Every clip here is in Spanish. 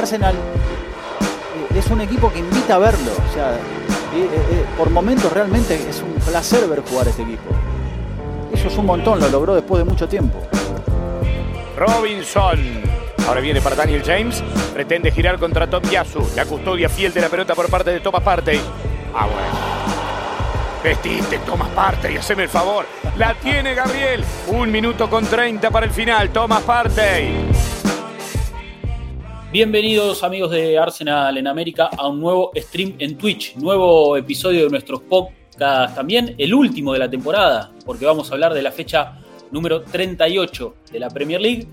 Arsenal eh, es un equipo que invita a verlo. O sea, por momentos realmente es un placer ver jugar este equipo. Eso es un montón, lo logró después de mucho tiempo. Robinson. Ahora viene para Daniel James. Pretende girar contra Tom Yasu. La custodia fiel de la pelota por parte de Thomas Partey. Ah, bueno. Vestiste, Thomas Partey, haceme el favor. La tiene Gabriel. Un minuto con 30 para el final. Thomas Partey. Bienvenidos amigos de Arsenal en América a un nuevo stream en Twitch, nuevo episodio de nuestros podcasts también, el último de la temporada, porque vamos a hablar de la fecha número 38 de la Premier League,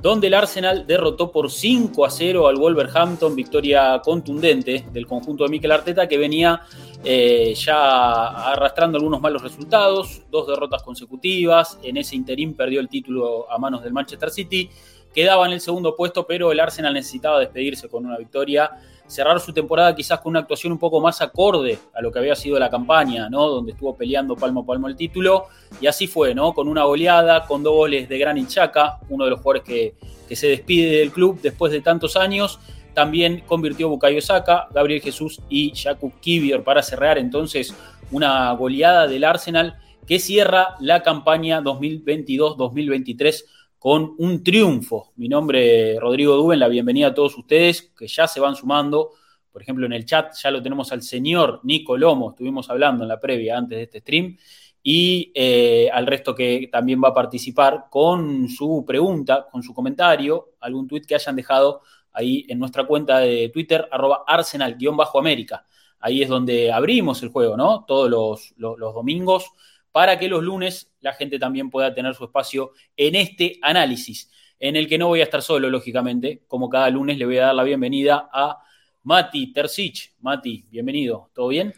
donde el Arsenal derrotó por 5 a 0 al Wolverhampton, victoria contundente del conjunto de Mikel Arteta que venía eh, ya arrastrando algunos malos resultados, dos derrotas consecutivas, en ese interín perdió el título a manos del Manchester City quedaba en el segundo puesto, pero el Arsenal necesitaba despedirse con una victoria, cerrar su temporada quizás con una actuación un poco más acorde a lo que había sido la campaña, ¿no? Donde estuvo peleando palmo a palmo el título, y así fue, ¿no? Con una goleada, con dos goles de Xhaka, uno de los jugadores que, se despide del club después de tantos años, también convirtió Bukayo Saka, Gabriel Jesús y Jakub Kivior para cerrar entonces una goleada del Arsenal que cierra la campaña 2022-2023 con un triunfo. Mi nombre es Rodrigo Duben, la bienvenida a todos ustedes que ya se van sumando. Por ejemplo, en el chat ya lo tenemos al señor Nico Lomo, estuvimos hablando en la previa antes de este stream, y eh, al resto que también va a participar con su pregunta, con su comentario, algún tuit que hayan dejado ahí en nuestra cuenta de Twitter, arroba arsenal-américa. Ahí es donde abrimos el juego, ¿no? Todos los, los domingos para que los lunes la gente también pueda tener su espacio en este análisis, en el que no voy a estar solo, lógicamente, como cada lunes le voy a dar la bienvenida a Mati Tercich. Mati, bienvenido, ¿todo bien?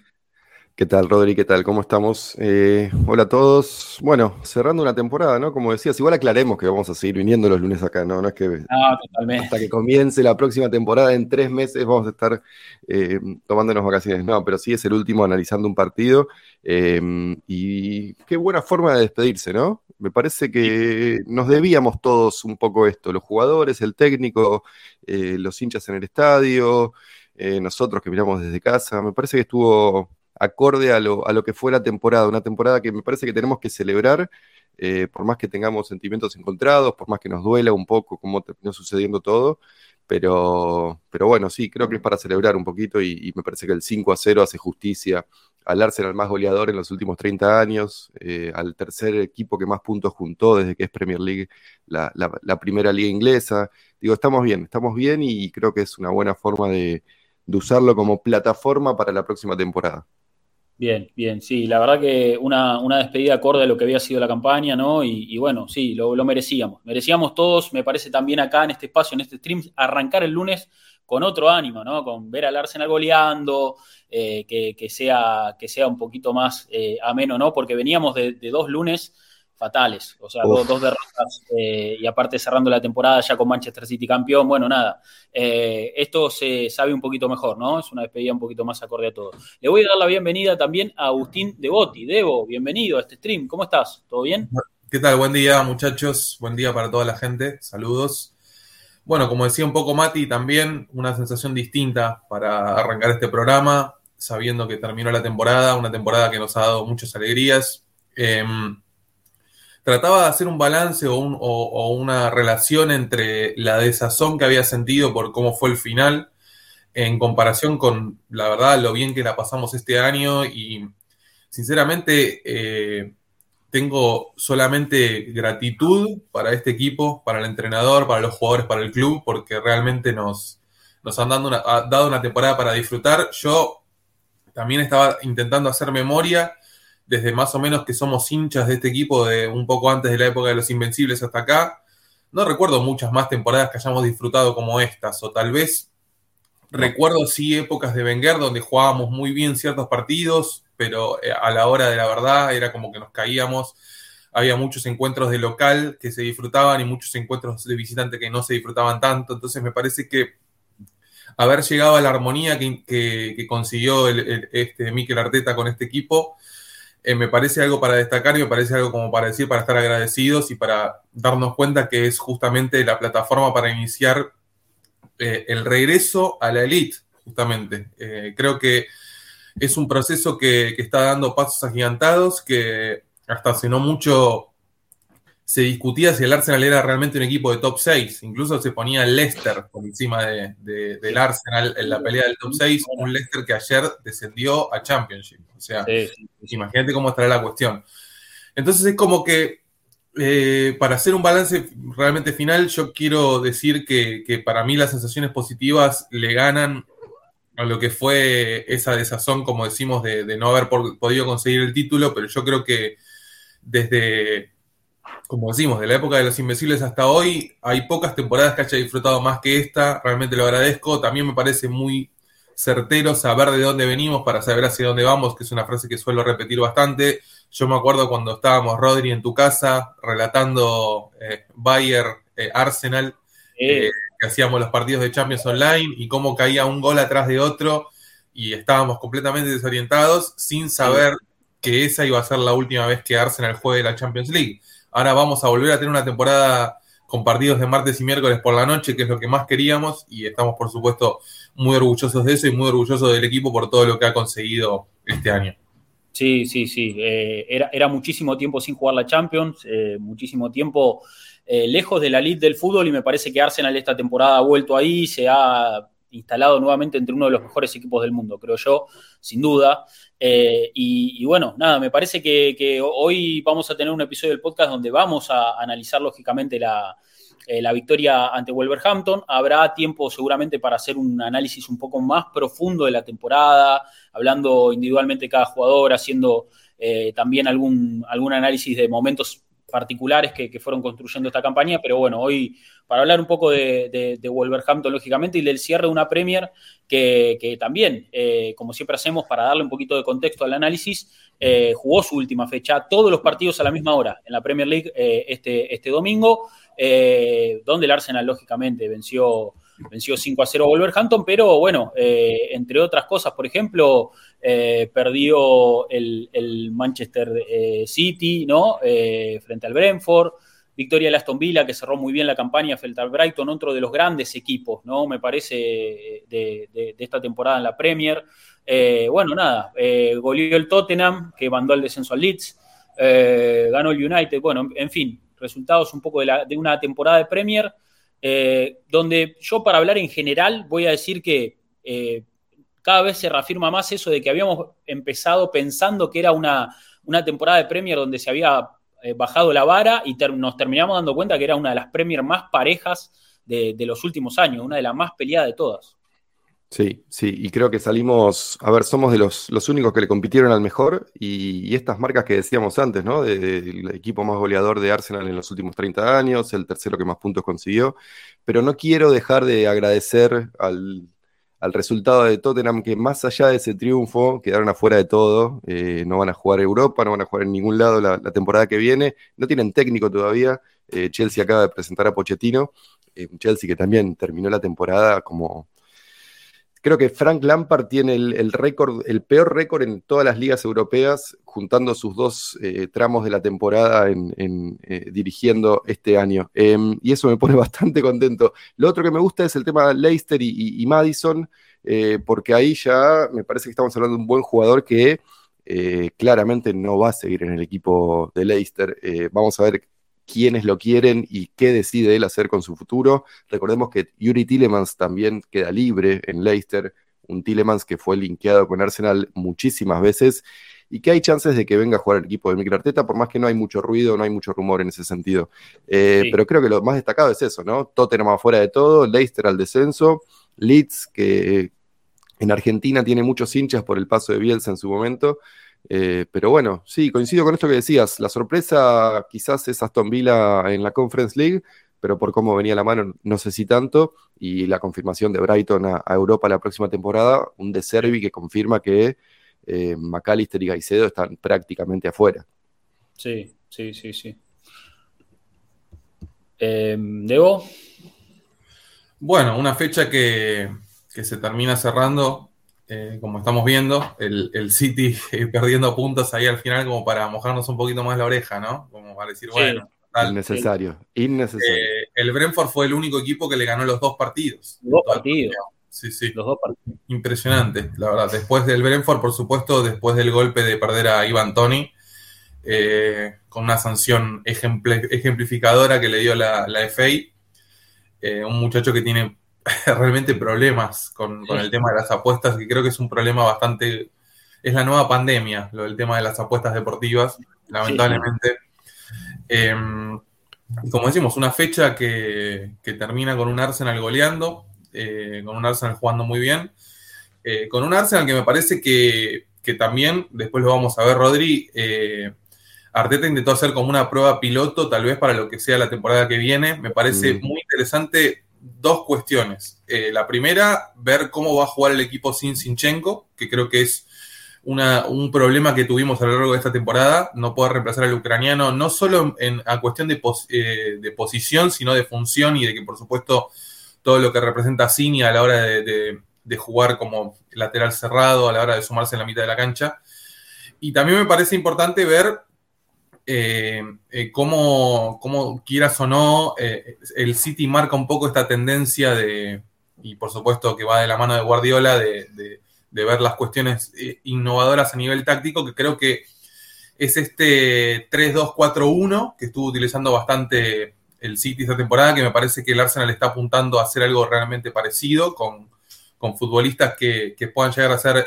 ¿Qué tal, Rodri? ¿Qué tal? ¿Cómo estamos? Eh, hola a todos. Bueno, cerrando una temporada, ¿no? Como decías, igual aclaremos que vamos a seguir viniendo los lunes acá, ¿no? No es que hasta que comience la próxima temporada en tres meses vamos a estar eh, tomándonos vacaciones. No, pero sí es el último analizando un partido. Eh, y qué buena forma de despedirse, ¿no? Me parece que nos debíamos todos un poco esto, los jugadores, el técnico, los hinchas en el estadio, nosotros que miramos desde casa. Me parece que estuvo acorde a lo, a lo que fue la temporada, una temporada que me parece que tenemos que celebrar, eh, por más que tengamos sentimientos encontrados, por más que nos duela un poco cómo terminó sucediendo todo, pero, pero bueno, sí, creo que es para celebrar un poquito y, me parece que el 5 a 0 hace justicia al Arsenal más goleador en los últimos 30 años, eh, al tercer equipo que más puntos juntó desde que es Premier League, la, la, primera liga inglesa. Digo, estamos bien, estamos bien y creo que es una buena forma de usarlo como plataforma para la próxima temporada. Bien, bien, sí, la verdad que una, despedida acorde a lo que había sido la campaña, ¿no? Y, bueno, sí, lo, merecíamos. Merecíamos todos, me parece también acá en este espacio, en este stream, arrancar el lunes con otro ánimo, ¿no? Con ver al Arsenal goleando, eh, que, sea, que sea un poquito más eh, ameno, ¿no? Porque veníamos de dos lunes fatales. O sea, dos, derrotas eh, y aparte cerrando la temporada ya con Manchester City campeón. Bueno, nada, eh, esto se sabe un poquito mejor, ¿no? Es una despedida un poquito más acorde a todo. Le voy a dar la bienvenida también a Agustín Devoti. Debo, bienvenido a este stream. ¿Cómo estás? ¿Todo bien? ¿Qué tal? Buen día, muchachos. Buen día para toda la gente. Saludos. Bueno, como decía un poco Mati, también una sensación distinta para arrancar este programa, sabiendo que terminó la temporada, una temporada que nos ha dado muchas alegrías. Em, trataba de hacer un balance o, una relación entre la desazón que había sentido por cómo fue el final en comparación con, la verdad, lo bien que la pasamos este año y sinceramente eh, tengo solamente gratitud para este equipo, para el entrenador, para los jugadores, para el club, porque realmente nos, nos han dado una, dado una temporada para disfrutar. Yo también estaba intentando hacer memoria desde más o menos que somos hinchas de este equipo de un poco antes de la época de los Invencibles hasta acá. No recuerdo muchas más temporadas que hayamos disfrutado como estas, o tal vez recuerdo sí épocas de Wenger donde jugábamos muy bien ciertos partidos, pero eh, a la hora de la verdad era como que nos caíamos. Había muchos encuentros de local que se disfrutaban y muchos encuentros de visitante que no se disfrutaban tanto. Entonces me parece que haber llegado a la armonía que, consiguió este Mikel Arteta con este equipo eh, me parece algo para destacar y me parece algo como para decir, para estar agradecidos y para darnos cuenta que es justamente la plataforma para iniciar el regreso a la elite, justamente. creo que es un proceso que, que, está dando pasos agigantados, que hasta hace no mucho se discutía si el Arsenal era realmente un equipo de top 6. Incluso se ponía el Leicester por encima de, del Arsenal en la pelea del top 6. Un Leicester que ayer descendió a Championship. O sea, imagínate cómo estará la cuestión. Entonces es como que eh, para hacer un balance realmente final, yo quiero decir que, que, para mí las sensaciones positivas le ganan a lo que fue esa desazón, como decimos, de, de no haber podido conseguir el título, pero yo creo que desde como decimos, de la época de los Invencibles hasta hoy, hay pocas temporadas que haya disfrutado más que esta, realmente lo agradezco, también me parece muy certero saber de dónde venimos para saber hacia dónde vamos, que es una frase que suelo repetir bastante. Yo me acuerdo cuando estábamos, Rodri, en tu casa, relatando eh, Bayer eh, Arsenal, eh, que hacíamos los partidos de Champions Online y cómo caía un gol atrás de otro y estábamos completamente desorientados sin saber que esa iba a ser la última vez que Arsenal juegue la Champions League. Ahora vamos a volver a tener una temporada con partidos de martes y miércoles por la noche, que es lo que más queríamos, y estamos, por supuesto, muy orgullosos de eso y muy orgullosos del equipo por todo lo que ha conseguido este año. Sí, sí, sí. Eh, era, muchísimo tiempo sin jugar la Champions, eh, muchísimo tiempo eh, lejos de la elite del fútbol y me parece que Arsenal esta temporada ha vuelto ahí, se ha instalado nuevamente entre uno de los mejores equipos del mundo, creo yo, sin duda. Eh, y, bueno, nada, me parece que, hoy vamos a tener un episodio del podcast donde vamos a analizar lógicamente la, eh, la victoria ante Wolverhampton. Habrá tiempo seguramente para hacer un análisis un poco más profundo de la temporada, hablando individualmente cada jugador, haciendo eh, también algún, algún análisis de momentos particulares que, fueron construyendo esta campaña, pero bueno, hoy para hablar un poco de, Wolverhampton, lógicamente, y del cierre de una Premier que, también, eh, como siempre hacemos, para darle un poquito de contexto al análisis, eh, jugó su última fecha, todos los partidos a la misma hora en la Premier League eh, este, este domingo, donde el Arsenal, lógicamente, venció venció 5 a 0 Wolverhampton, pero bueno, entre otras cosas, por ejemplo, eh, perdió el, Manchester eh, City, ¿no? frente al Brentford. Victoria de Aston Villa, que cerró muy bien la campaña frente al Brighton, otro de los grandes equipos, ¿no? Me parece, de, esta temporada en la Premier. bueno, nada, goleó el Tottenham, que mandó al descenso al Leeds. ganó el United. Bueno, en fin, resultados un poco de, una temporada de Premier eh, donde yo para hablar en general voy a decir que eh, cada vez se reafirma más eso de que habíamos empezado pensando que era una, una temporada de Premier donde se había eh, bajado la vara y nos terminamos dando cuenta que era una de las Premier más parejas de, de los últimos años, una de las más peleadas de todas. Sí, sí, y creo que salimos, a ver, somos de los, los únicos que le compitieron al mejor y, estas marcas que decíamos antes, ¿no? Del equipo más goleador de Arsenal en los últimos 30 años, el tercero que más puntos consiguió, pero no quiero dejar de agradecer al, resultado de Tottenham, que más allá de ese triunfo, quedaron afuera de todo, eh, no van a jugar Europa, no van a jugar en ningún lado la, temporada que viene, no tienen técnico todavía, eh, Chelsea acaba de presentar a Pochettino, eh, Chelsea que también terminó la temporada como Creo que Frank Lampard tiene el, peor récord en todas las ligas europeas, juntando sus dos eh, tramos de la temporada en, eh, dirigiendo este año. Em, y eso me pone bastante contento. Lo otro que me gusta es el tema de Leicester y, Madison, eh, porque ahí ya me parece que estamos hablando de un buen jugador que claramente no va a seguir en el equipo de Leicester. vamos a ver quiénes lo quieren y qué decide él hacer con su futuro. Recordemos que Yuri Tillemans también queda libre en Leicester, un Tillemans que fue linkeado con Arsenal muchísimas veces y que hay chances de que venga a jugar el equipo de Mikel Arteta, por más que no hay mucho ruido, no hay mucho rumor en ese sentido. Eh, pero creo que lo más destacado es eso, ¿no? Tottenham afuera de todo, Leicester al descenso, Leeds, que en Argentina tiene muchos hinchas por el paso de Bielsa en su momento, eh, pero bueno, sí, coincido con esto que decías. La sorpresa quizás es Aston Villa en la Conference League, pero por cómo venía la mano no sé si tanto. Y la confirmación de Brighton a, Europa la próxima temporada, un de Servi que confirma que eh, McAllister y Gaicedo están prácticamente afuera. Sí, sí, sí, sí. Eh, Debo. Bueno, una fecha que, que se termina cerrando eh, como estamos viendo, el, City perdiendo puntos ahí al final como para mojarnos un poquito más la oreja, ¿no? Como para decir, bueno, Innecesario, innecesario. Eh, el Brentford fue el único equipo que le ganó los dos partidos. Dos partidos. Sí, sí. Los dos partidos. Impresionante, la verdad. Después del Brentford, por supuesto, después del golpe de perder a Ivan Tony, eh, con una sanción ejemplificadora que le dio la, la FA, eh, un muchacho que tiene realmente problemas con, el tema de las apuestas, que creo que es un problema bastante... Es la nueva pandemia, lo del tema de las apuestas deportivas, lamentablemente. Em, como decimos, una fecha que, termina con un Arsenal goleando, eh, con un Arsenal jugando muy bien, eh, con un Arsenal que me parece que, también, después lo vamos a ver, Rodri, Arteta intentó hacer como una prueba piloto, tal vez para lo que sea la temporada que viene. Me parece mm. muy interesante dos cuestiones. Eh, la primera, ver cómo va a jugar el equipo sin Sinchenko, que creo que es un problema que tuvimos a lo largo de esta temporada. No poder reemplazar al ucraniano, no solo en, a cuestión de, eh, de, posición, sino de función y de que, por supuesto, todo lo que representa Cini a la hora de, de jugar como lateral cerrado, a la hora de sumarse en la mitad de la cancha. Y también me parece importante ver eh, eh, cómo, quieras o no, eh, el City marca un poco esta tendencia de, y por supuesto que va de la mano de Guardiola, de, ver las cuestiones innovadoras a nivel táctico, que creo que es este 3-2-4-1 que estuvo utilizando bastante el City esta temporada, que me parece que el Arsenal está apuntando a hacer algo realmente parecido con, futbolistas que, que, puedan llegar a ser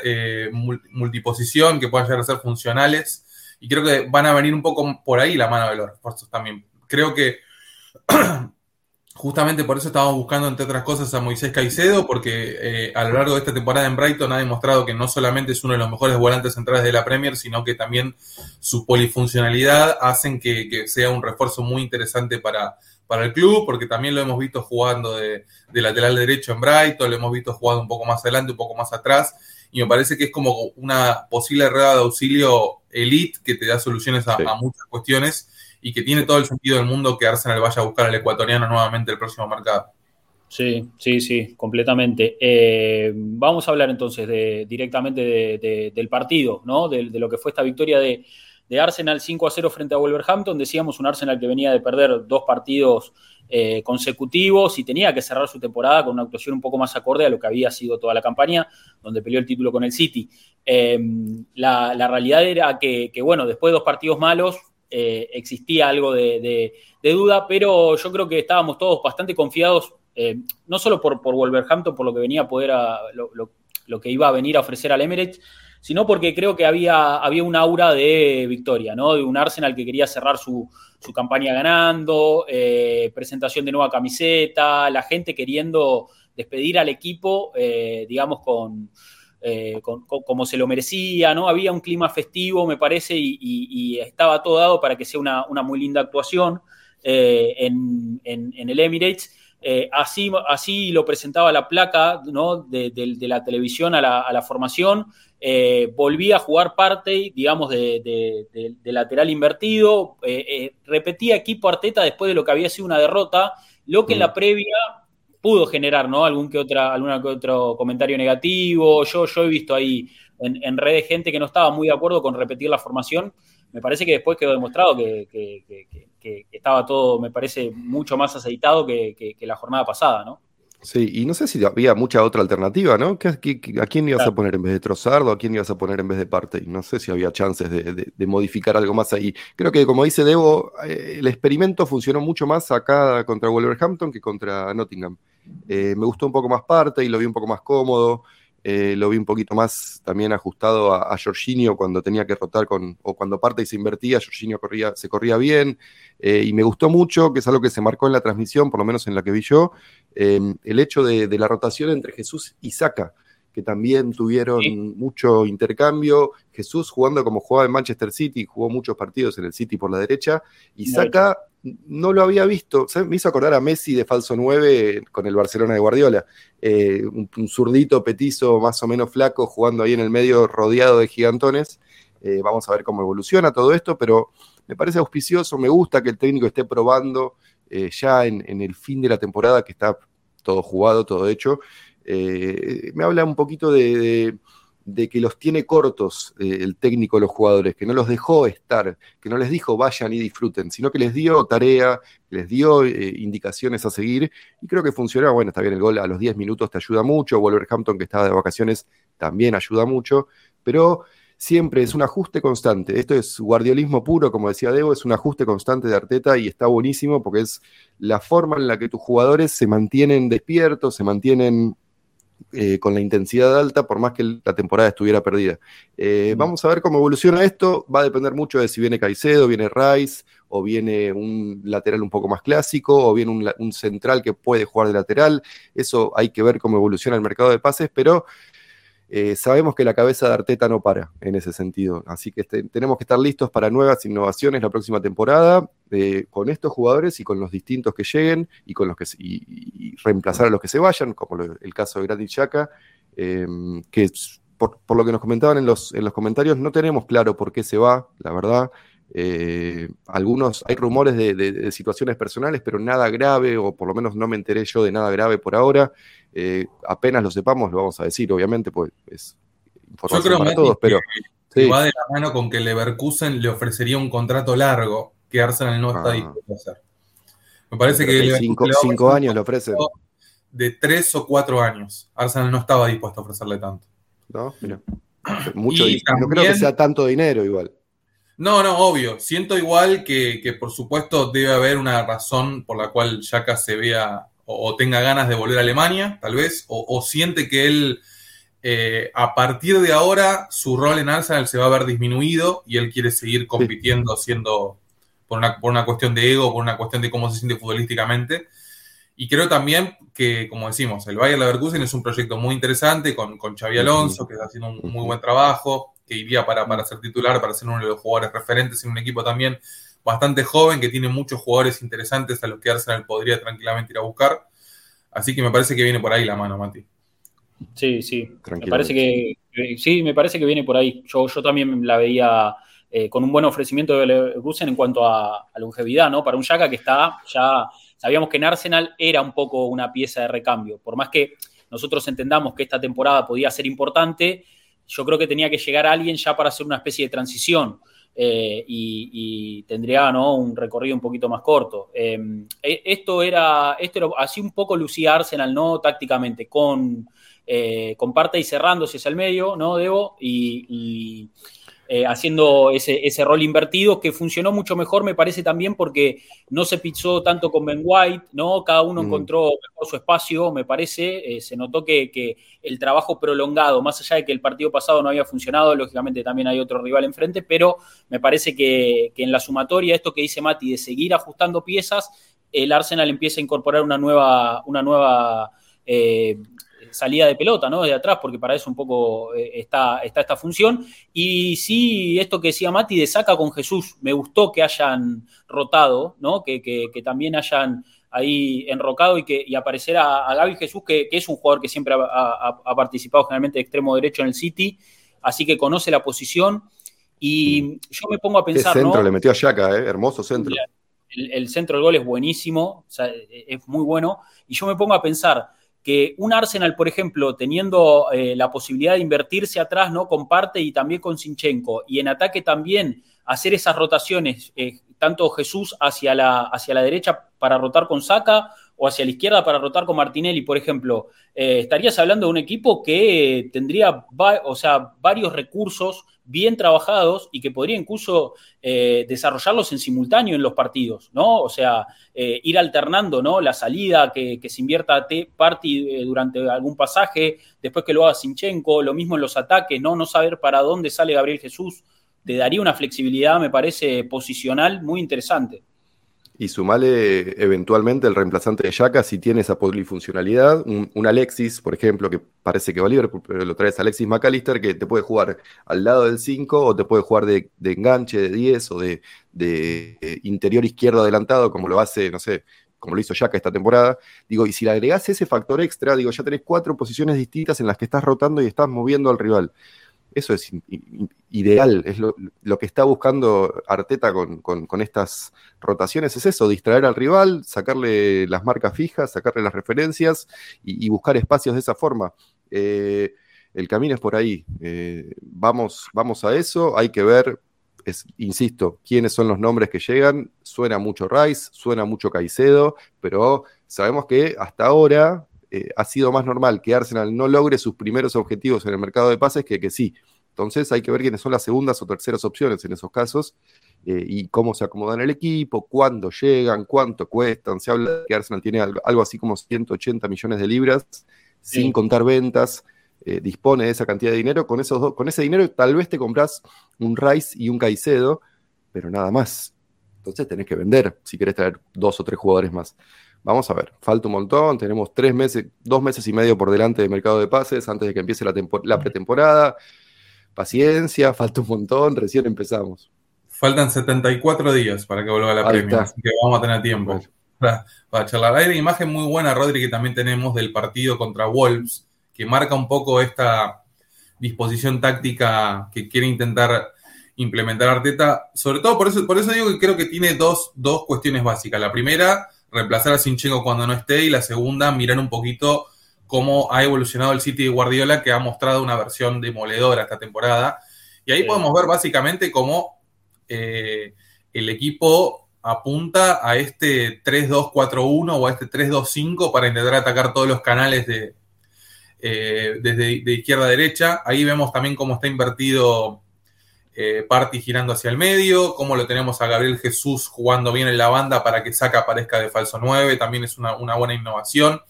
multiposición, que puedan llegar a ser funcionales y creo que van a venir un poco por ahí la mano de los refuerzos también. Creo que justamente por eso estábamos buscando, entre otras cosas, a Moisés Caicedo, porque eh, a lo largo de esta temporada en Brighton ha demostrado que no solamente es uno de los mejores volantes centrales de la Premier, sino que también su polifuncionalidad hacen que, sea un refuerzo muy interesante para, para el club, porque también lo hemos visto jugando de, de lateral derecho en Brighton, lo hemos visto jugando un poco más adelante, un poco más atrás, y me parece que es como una posible rueda de auxilio elite que te da soluciones a, muchas cuestiones y que tiene todo el sentido del mundo que Arsenal vaya a buscar al ecuatoriano nuevamente el próximo mercado. Sí, sí, sí, completamente. Eh, vamos a hablar entonces de, directamente del partido, ¿no? De, lo que fue esta victoria de, Arsenal 5 a 0 frente a Wolverhampton. Decíamos un Arsenal que venía de perder dos partidos eh, consecutivos y tenía que cerrar su temporada con una actuación un poco más acorde a lo que había sido toda la campaña, donde peleó el título con el City. Em, la, realidad era que, bueno, después de dos partidos malos eh, existía algo de, duda, pero yo creo que estábamos todos bastante confiados, eh, no solo por, por Wolverhampton, por lo que venía a poder, lo, que iba a venir a ofrecer al Emirates, sino porque creo que había, había un aura de victoria, ¿no? De un Arsenal que quería cerrar su, su campaña ganando, eh, presentación de nueva camiseta, la gente queriendo despedir al equipo, eh, digamos, eh, con, como se lo merecía, ¿no? Había un clima festivo, me parece, y, estaba todo dado para que sea una, muy linda actuación en, el Emirates. Así, así lo presentaba la placa ¿no? de, la televisión a la, a la formación. Eh, volvía a jugar parte, digamos, de, lateral invertido, eh, eh, repetía equipo Arteta después de lo que había sido una derrota, lo que en la mm. previa pudo generar, ¿no? Algún que otra, algún que otro comentario negativo. Yo, yo he visto ahí en, redes gente que no estaba muy de acuerdo con repetir la formación. Me parece que después quedó demostrado que, estaba todo, me parece, mucho más aceitado que la jornada pasada, ¿no? Sí, y no sé si había mucha otra alternativa, ¿no? ¿A quién ibas a poner en vez de Trozardo? ¿A quién ibas a poner en vez de Partey? No sé si había chances de, modificar algo más ahí. Creo que, como dice Debo, eh, el experimento funcionó mucho más acá contra Wolverhampton que contra Nottingham. Eh, me gustó un poco más Partey, lo vi un poco más cómodo. Eh, lo vi un poquito más también ajustado a, a, Jorginho cuando tenía que rotar con, o cuando parte y se invertía, Jorginho corría, se corría bien. Eh, y me gustó mucho, que es algo que se marcó en la transmisión, por lo menos en la que vi yo, em, el hecho de, la rotación entre Jesús y Saca, que también tuvieron mucho intercambio. Jesús jugando como jugaba en Manchester City, jugó muchos partidos en el City por la derecha, y Saca no lo había visto. Me hizo acordar a Messi de falso 9 con el Barcelona de Guardiola. Eh, un, zurdito petizo, más o menos flaco, jugando ahí en el medio rodeado de gigantones. Eh, vamos a ver cómo evoluciona todo esto, pero me parece auspicioso. Me gusta que el técnico esté probando eh, ya en, el fin de la temporada, que está todo jugado, todo hecho. me habla un poquito de que los tiene cortos eh, el técnico de los jugadores, que no los dejó estar, que no les dijo vayan y disfruten, sino que les dio tarea, les dio eh, indicaciones a seguir y creo que funcionó. Bueno, está bien, el gol a los 10 minutos te ayuda mucho, Wolverhampton que estaba de vacaciones también ayuda mucho, pero siempre es un ajuste constante. Esto es guardiolismo puro, como decía Debo, es un ajuste constante de Arteta y está buenísimo porque es la forma en la que tus jugadores se mantienen despiertos, se mantienen eh, con la intensidad alta, por más que la temporada estuviera perdida. Eh, vamos a ver cómo evoluciona esto. Va a depender mucho de si viene Caicedo, viene Rice, o viene un lateral un poco más clásico, o viene un, un central que puede jugar de lateral. Eso hay que ver cómo evoluciona el mercado de pases, pero eh, sabemos que la cabeza de Arteta no para en ese sentido, así que este, tenemos que estar listos para nuevas innovaciones la próxima temporada eh, con estos jugadores y con los distintos que lleguen y con los que y, reemplazar a los que se vayan, como el caso de Granit Xhaka, em, que por, lo que nos comentaban en los, en los comentarios no tenemos claro por qué se va, la verdad. Eh, algunos, hay rumores de, situaciones personales, pero nada grave, o por lo menos no me enteré yo de nada grave por ahora. Eh, apenas lo sepamos, lo vamos a decir, obviamente, pues es información para todos, pero va de la mano con que Leverkusen le ofrecería un contrato largo que Arsenal no está ah. dispuesto a hacer. Me parece que cinco, cinco años le ofrece. De tres o cuatro años. Arsenal no estaba dispuesto a ofrecerle tanto. No, mira. Mucho, no creo que sea tanto dinero igual. No, no, obvio. Siento igual que, por supuesto debe haber una razón por la cual Yaka se vea o, tenga ganas de volver a Alemania, tal vez, o, siente que él eh, a partir de ahora su rol en Arsenal se va a ver disminuido y él quiere seguir compitiendo siendo por una, por una cuestión de ego, por una cuestión de cómo se siente futbolísticamente. Y creo también que, como decimos, el Bayern Leverkusen es un proyecto muy interesante con, con Xavi Alonso, que está haciendo un muy buen trabajo que iría para, para ser titular, para ser uno de los jugadores referentes en un equipo también bastante joven, que tiene muchos jugadores interesantes a los que Arsenal podría tranquilamente ir a buscar. Así que me parece que viene por ahí la mano, Mati. Sí, sí. Me parece que sí, me parece que viene por ahí. Yo, yo también la veía eh, con un buen ofrecimiento de Leverkusen en cuanto a, longevidad, ¿no? Para un Yaka que está ya. Sabíamos que en Arsenal era un poco una pieza de recambio. Por más que nosotros entendamos que esta temporada podía ser importante, yo creo que tenía que llegar alguien ya para hacer una especie de transición eh, y, tendría ¿no? un recorrido un poquito más corto. Em, e, esto, era, esto era así un poco lucía Arsenal, ¿no? Tácticamente, con, eh, con parte y cerrándose hacia el medio, ¿no, Debo? y eh, haciendo ese, ese, rol invertido, que funcionó mucho mejor, me parece también, porque no se pizzó tanto con Ben White, ¿no? Cada uno mm. encontró mejor su espacio, me parece. Eh, se notó que, el trabajo prolongado, más allá de que el partido pasado no había funcionado, lógicamente también hay otro rival enfrente, pero me parece que, en la sumatoria, esto que dice Mati, de seguir ajustando piezas, el Arsenal empieza a incorporar una nueva, una nueva eh, salida de pelota, ¿no? De atrás, porque para eso un poco eh, está, está esta función. Y sí, esto que decía Mati de saca con Jesús, me gustó que hayan rotado, ¿no? Que, también hayan ahí enrocado y que y aparecer a, Gaby Jesús, que, es un jugador que siempre ha, participado generalmente de extremo derecho en el City, así que conoce la posición. Y yo me pongo a pensar. El centro le metió a Yaka, ¿eh? hermoso centro. El, el, centro del gol es buenísimo, es muy bueno. Y yo me pongo a pensar, que un Arsenal, por ejemplo, teniendo eh, la posibilidad de invertirse atrás, ¿no? Con parte y también con Sinchenko, y en ataque también hacer esas rotaciones, eh, tanto Jesús hacia la, hacia la derecha para rotar con Saca o hacia la izquierda para rotar con Martinelli, por ejemplo, eh, estarías hablando de un equipo que tendría o sea, varios recursos bien trabajados y que podría incluso eh, desarrollarlos en simultáneo en los partidos, ¿no? O sea, eh, ir alternando, ¿no? La salida, que, se invierta Party eh, durante algún pasaje, después que lo haga Sinchenko, lo mismo en los ataques, ¿no? No saber para dónde sale Gabriel Jesús, te daría una flexibilidad, me parece, posicional muy interesante y sumale eventualmente el reemplazante de Yaka si tiene esa polifuncionalidad. Un, Alexis, por ejemplo, que parece que va libre, pero lo traes Alexis McAllister, que te puede jugar al lado del 5 o te puede jugar de, enganche de 10 o de, eh, interior izquierdo adelantado, como lo hace, no sé, como lo hizo Yaka esta temporada. Digo, y si le agregás ese factor extra, digo, ya tenés cuatro posiciones distintas en las que estás rotando y estás moviendo al rival. Eso es ideal, es lo, que está buscando Arteta con, estas rotaciones, es eso, distraer al rival, sacarle las marcas fijas, sacarle las referencias y, buscar espacios de esa forma. Eh, el camino es por ahí. Eh, vamos, vamos a eso, hay que ver, es, insisto, quiénes son los nombres que llegan. Suena mucho Rice, suena mucho Caicedo, pero sabemos que hasta ahora eh, ha sido más normal que Arsenal no logre sus primeros objetivos en el mercado de pases que que sí. Entonces hay que ver quiénes son las segundas o terceras opciones en esos casos eh, y cómo se acomodan el equipo, cuándo llegan, cuánto cuestan. Se habla de que Arsenal tiene algo, así como 180 millones de libras, sin contar ventas. Eh, dispone de esa cantidad de dinero. Con, esos con ese dinero tal vez te compras un Rice y un Caicedo, pero nada más. Entonces tenés que vender si querés traer dos o tres jugadores más. Vamos a ver, falta un montón, tenemos tres meses, dos meses y medio por delante de mercado de pases antes de que empiece la, la pretemporada. Paciencia, falta un montón, recién empezamos. Faltan 74 días para que vuelva la premia, así que vamos a tener tiempo para, charlar. Hay una imagen muy buena, Rodri, que también tenemos del partido contra Wolves, que marca un poco esta disposición táctica que quiere intentar implementar Arteta. Sobre todo por eso, por eso digo que creo que tiene dos, dos cuestiones básicas. La primera, reemplazar a Sinchenko cuando no esté, y la segunda, mirar un poquito cómo ha evolucionado el City de Guardiola, que ha mostrado una versión demoledora esta temporada. Y ahí podemos ver básicamente cómo eh, el equipo apunta a este 3-2-4-1 o a este 3-2-5 para intentar atacar todos los canales de, eh, desde de izquierda a derecha. Ahí vemos también cómo está invertido eh, Party girando hacia el medio, cómo lo tenemos a Gabriel Jesús jugando bien en la banda para que Saca aparezca de falso 9, también es una, buena innovación.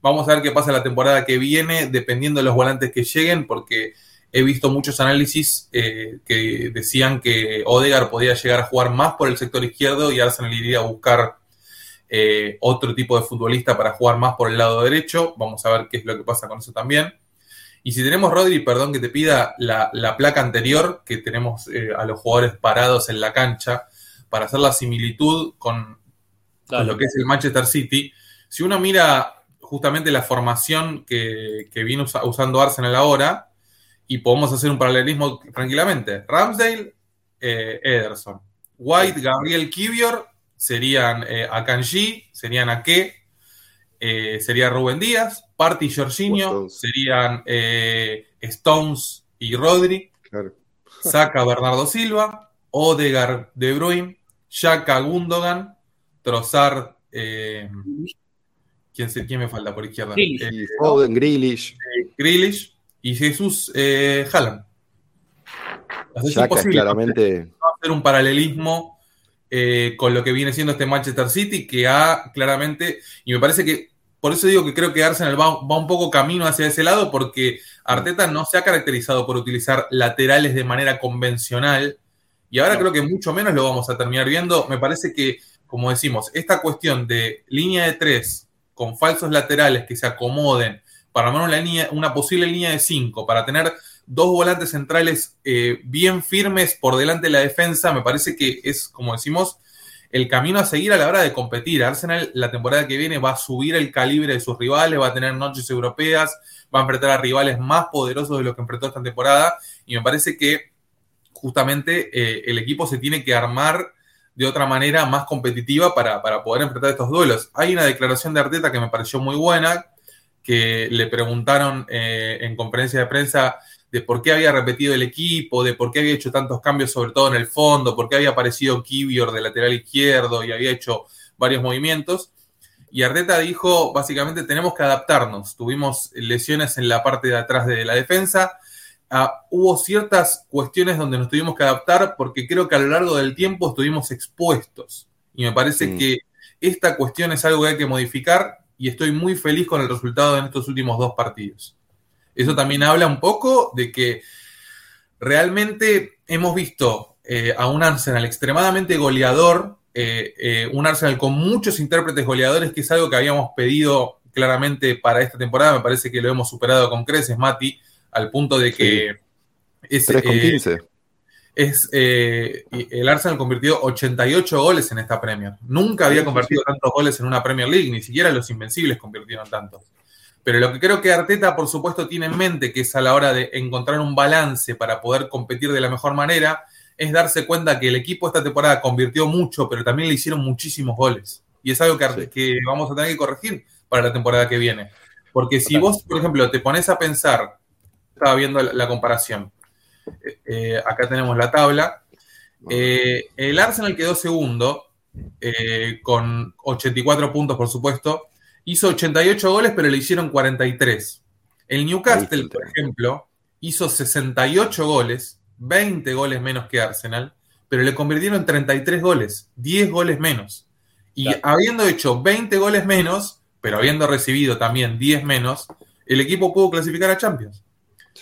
Vamos a ver qué pasa la temporada que viene, dependiendo de los volantes que lleguen, porque he visto muchos análisis eh, que decían que Odegar podía llegar a jugar más por el sector izquierdo y Arsenal iría a buscar eh, otro tipo de futbolista para jugar más por el lado derecho. Vamos a ver qué es lo que pasa con eso también. Y si tenemos, Rodri, perdón que te pida la, placa anterior, que tenemos eh, a los jugadores parados en la cancha, para hacer la similitud con, lo que es el Manchester City. Si uno mira justamente la formación que, que viene usando Arsenal ahora, y podemos hacer un paralelismo tranquilamente. Ramsdale, eh, Ederson. White, Gabriel Kivior serían eh, Akanji, serían Ake, eh, sería Rubén Díaz. Party y Jorginho serían eh, Stones y Rodri. Saca Bernardo Silva. Odegar De Bruyne. Shaka Gundogan. Trossard. ¿quién, ¿Quién me falta por izquierda? Foden, Grealish. Grealish y Jesús eh, Haaland. Es claramente... hacer un paralelismo eh, con lo que viene siendo este Manchester City, que ha claramente, y me parece que, por eso digo que creo que Arsenal va, un poco camino hacia ese lado, porque Arteta no se ha caracterizado por utilizar laterales de manera convencional, y ahora creo que mucho menos lo vamos a terminar viendo. Me parece que, como decimos, esta cuestión de línea de tres con falsos laterales que se acomoden, para armar una, línea, una posible línea de cinco, para tener dos volantes centrales eh, bien firmes por delante de la defensa, me parece que es, como decimos, el camino a seguir a la hora de competir. Arsenal la temporada que viene va a subir el calibre de sus rivales, va a tener noches europeas, va a enfrentar a rivales más poderosos de lo que enfrentó esta temporada y me parece que justamente eh, el equipo se tiene que armar de otra manera más competitiva para, para poder enfrentar estos duelos. Hay una declaración de Arteta que me pareció muy buena, que le preguntaron eh, en conferencia de prensa de por qué había repetido el equipo, de por qué había hecho tantos cambios, sobre todo en el fondo, por qué había aparecido Kivior de lateral izquierdo y había hecho varios movimientos. Y Arteta dijo, básicamente, tenemos que adaptarnos. Tuvimos lesiones en la parte de atrás de la defensa. Ah, hubo ciertas cuestiones donde nos tuvimos que adaptar porque creo que a lo largo del tiempo estuvimos expuestos. Y me parece mm. que esta cuestión es algo que hay que modificar y estoy muy feliz con el resultado en estos últimos dos partidos. Eso también habla un poco de que realmente hemos visto eh, a un Arsenal extremadamente goleador, eh, eh, un Arsenal con muchos intérpretes goleadores, que es algo que habíamos pedido claramente para esta temporada. Me parece que lo hemos superado con creces, Mati, al punto de que... Es, 3 con 15 es eh, el Arsenal convirtió 88 goles en esta Premier. Nunca había convertido tantos goles en una Premier League, ni siquiera los Invencibles convirtieron tantos. Pero lo que creo que Arteta, por supuesto, tiene en mente, que es a la hora de encontrar un balance para poder competir de la mejor manera, es darse cuenta que el equipo esta temporada convirtió mucho, pero también le hicieron muchísimos goles. Y es algo que, que vamos a tener que corregir para la temporada que viene. Porque si vos, por ejemplo, te pones a pensar estaba viendo la, comparación. Eh, acá tenemos la tabla. el Arsenal quedó segundo, con 84 puntos, por supuesto. Hizo 88 goles, pero le hicieron 43. El Newcastle, por ejemplo, hizo 68 goles, 20 goles menos que Arsenal, pero le convirtieron 33 goles, 10 goles menos. Y habiendo hecho 20 goles menos, pero habiendo recibido también 10 menos, el equipo pudo clasificar a Champions.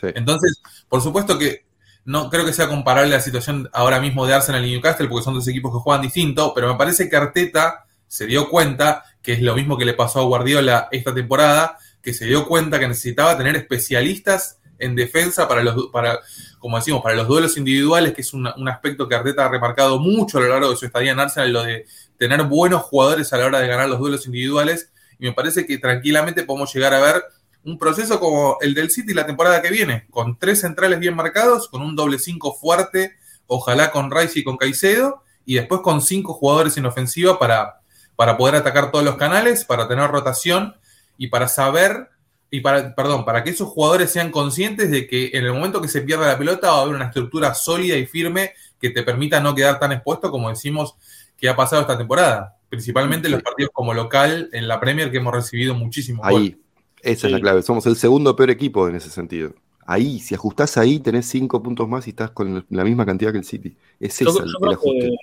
Entonces, por supuesto que no creo que sea comparable la situación ahora mismo de Arsenal y Newcastle, porque son dos equipos que juegan distinto, pero me parece que Arteta se dio cuenta, que es lo mismo que le pasó a Guardiola esta temporada, que se dio cuenta que necesitaba tener especialistas en defensa para los, para, como decimos, para los duelos individuales, que es un, aspecto que Arteta ha remarcado mucho a lo largo de su estadía en Arsenal, lo de tener buenos jugadores a la hora de ganar los duelos individuales. Y me parece que tranquilamente podemos llegar a ver un proceso como el del City la temporada que viene, con tres centrales bien marcados, con un doble cinco fuerte, ojalá con Rice y con Caicedo, y después con cinco jugadores en ofensiva para, para poder atacar todos los canales, para tener rotación y para saber y para, perdón, para que esos jugadores sean conscientes de que en el momento que se pierda la pelota va a haber una estructura sólida y firme que te permita no quedar tan expuesto como decimos que ha pasado esta temporada. Principalmente en los partidos como local en la Premier que hemos recibido muchísimos Ahí, esa es la clave. Somos el segundo peor equipo en ese sentido. Ahí, si ajustás ahí, tenés cinco puntos más y estás con la misma cantidad que el City. Es esa el, ajuste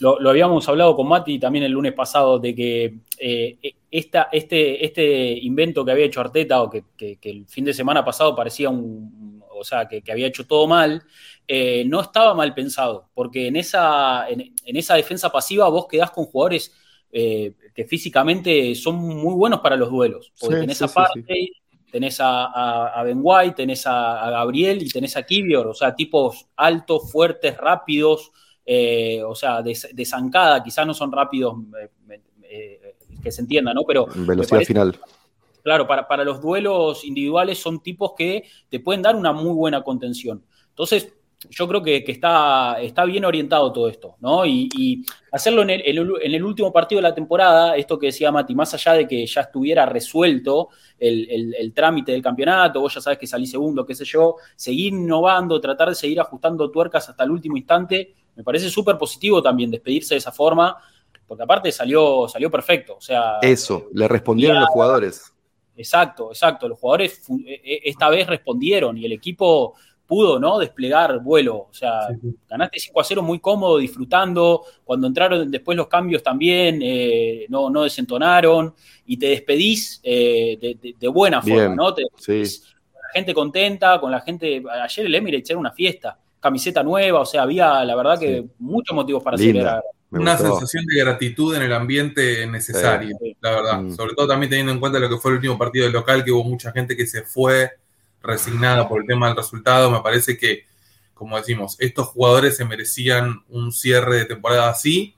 lo, habíamos hablado con Mati también el lunes pasado, de que eh, esta, este, este invento que había hecho Arteta, o que, el fin de semana pasado parecía un, o sea, que, había hecho todo mal, eh, no estaba mal pensado, porque en esa, en, esa defensa pasiva vos quedás con jugadores eh, que físicamente son muy buenos para los duelos, porque tenés a Partey, tenés a, Ben White, tenés a, Gabriel y tenés a Kivior, o sea, tipos altos, fuertes, rápidos, eh, o sea, de, zancada, quizás no son rápidos, eh, eh, que se entienda, ¿no? Pero. Velocidad final. Claro, para, para los duelos individuales son tipos que te pueden dar una muy buena contención. Entonces, yo creo que, está, está, bien orientado todo esto, ¿no? Y, hacerlo en el, en el, último partido de la temporada, esto que decía Mati, más allá de que ya estuviera resuelto el, el, trámite del campeonato, vos ya sabes que salí segundo, qué sé yo, seguir innovando, tratar de seguir ajustando tuercas hasta el último instante, me parece súper positivo también despedirse de esa forma, porque aparte salió, salió perfecto. O sea, Eso, le respondieron los jugadores. Exacto, exacto. Los jugadores e, e, esta vez respondieron y el equipo pudo ¿no? desplegar vuelo. O sea, ganaste 5 a 0 muy cómodo, disfrutando. Cuando entraron después los cambios también, eh, no, no, desentonaron. Y te despedís eh, de, buena forma, ¿no? Te con la gente contenta, con la gente. Ayer el Emirates era una fiesta camiseta nueva, o sea, había la verdad que muchos motivos para celebrar. Una sensación de gratitud en el ambiente necesario, la verdad. Mm. Sobre todo también teniendo en cuenta lo que fue el último partido del local, que hubo mucha gente que se fue resignada por el tema del resultado. Me parece que, como decimos, estos jugadores se merecían un cierre de temporada así,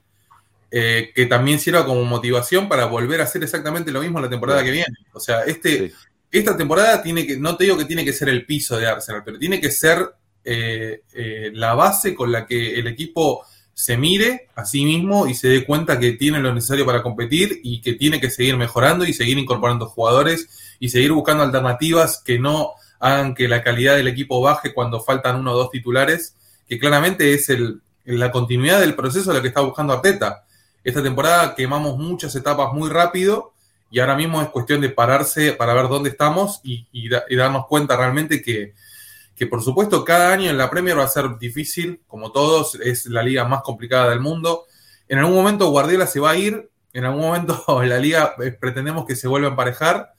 eh, que también sirva como motivación para volver a hacer exactamente lo mismo la temporada que viene. O sea, este, esta temporada tiene que, no te digo que tiene que ser el piso de Arsenal, pero tiene que ser eh, eh, la base con la que el equipo se mire a sí mismo y se dé cuenta que tiene lo necesario para competir y que tiene que seguir mejorando y seguir incorporando jugadores y seguir buscando alternativas que no hagan que la calidad del equipo baje cuando faltan uno o dos titulares, que claramente es el, la continuidad del proceso de lo que está buscando Arteta. Esta temporada quemamos muchas etapas muy rápido y ahora mismo es cuestión de pararse para ver dónde estamos y darnos cuenta realmente que, que por supuesto cada año en la Premier va a ser difícil, como todos, es la liga más complicada del mundo. En algún momento Guardiola se va a ir, en algún momento la liga eh, pretendemos que se vuelva a emparejar.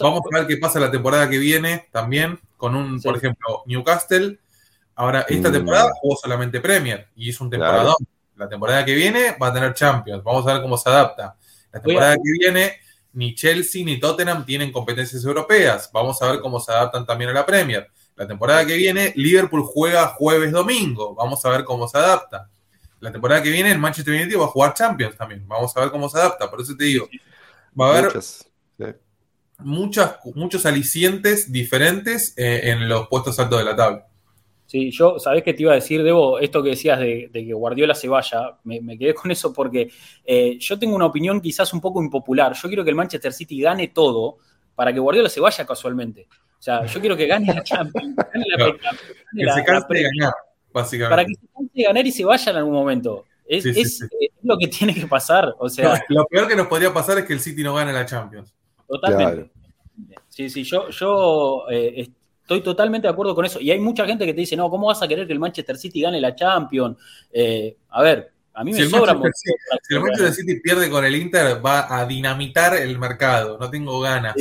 Vamos a ver qué pasa la temporada que viene también, con un, por ejemplo, Newcastle. Ahora, esta mm. temporada jugó solamente Premier y es un temporada. La temporada que viene va a tener Champions. Vamos a ver cómo se adapta. La temporada que viene, ni Chelsea ni Tottenham tienen competencias europeas. Vamos a ver cómo se adaptan también a la Premier. La temporada que viene, Liverpool juega jueves-domingo. Vamos a ver cómo se adapta. La temporada que viene, el Manchester United va a jugar Champions también. Vamos a ver cómo se adapta. Por eso te digo, va a haber muchas, muchos alicientes diferentes eh, en los puestos altos de la tabla. Sí, yo, ¿sabés qué te iba a decir, Debo? Esto que decías de, que Guardiola se vaya, me, quedé con eso porque eh, yo tengo una opinión quizás un poco impopular. Yo quiero que el Manchester City gane todo para que Guardiola se vaya casualmente. O sea, yo quiero que gane la Champions. Gane la, que se canse de ganar, básicamente. Para que se canse de ganar y se vaya en algún momento. Es, es, lo que tiene que pasar. O sea, lo peor que nos podría pasar es que el City no gane la Champions. Totalmente. Sí, sí, yo, yo eh, estoy totalmente de acuerdo con eso. Y hay mucha gente que te dice, no, ¿cómo vas a querer que el Manchester City gane la Champions? Eh, a ver, a mí me sobra mucho. Si el Manchester City pierde con el Inter, va a dinamitar el mercado. No tengo ganas.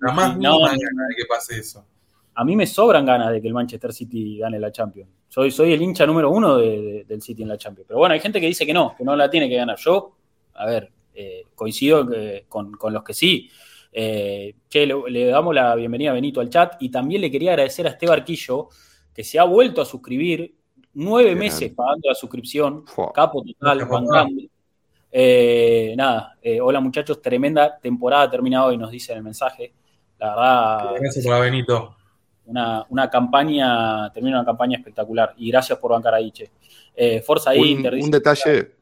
Nada más no, ganas de que pase eso. A mí me sobran ganas de que el Manchester City gane la Champions. Soy, soy el hincha número uno del City en la Champions. Pero bueno, hay gente que dice que no, que no la tiene que ganar. Yo, a ver, eh, coincido con, con los que sí. Eh, che, le, damos la bienvenida a Benito al chat y también le quería agradecer a Esteban Arquillo que se ha vuelto a suscribir, nueve meses pagando la suscripción, capo total, eh, nada, eh, hola muchachos, tremenda temporada terminada hoy, nos dice en el mensaje. La verdad. Gracias por Benito. Una, una, campaña, termina una campaña espectacular. Y gracias por bancar ahí, che. Forza un, Inter. Un detalle,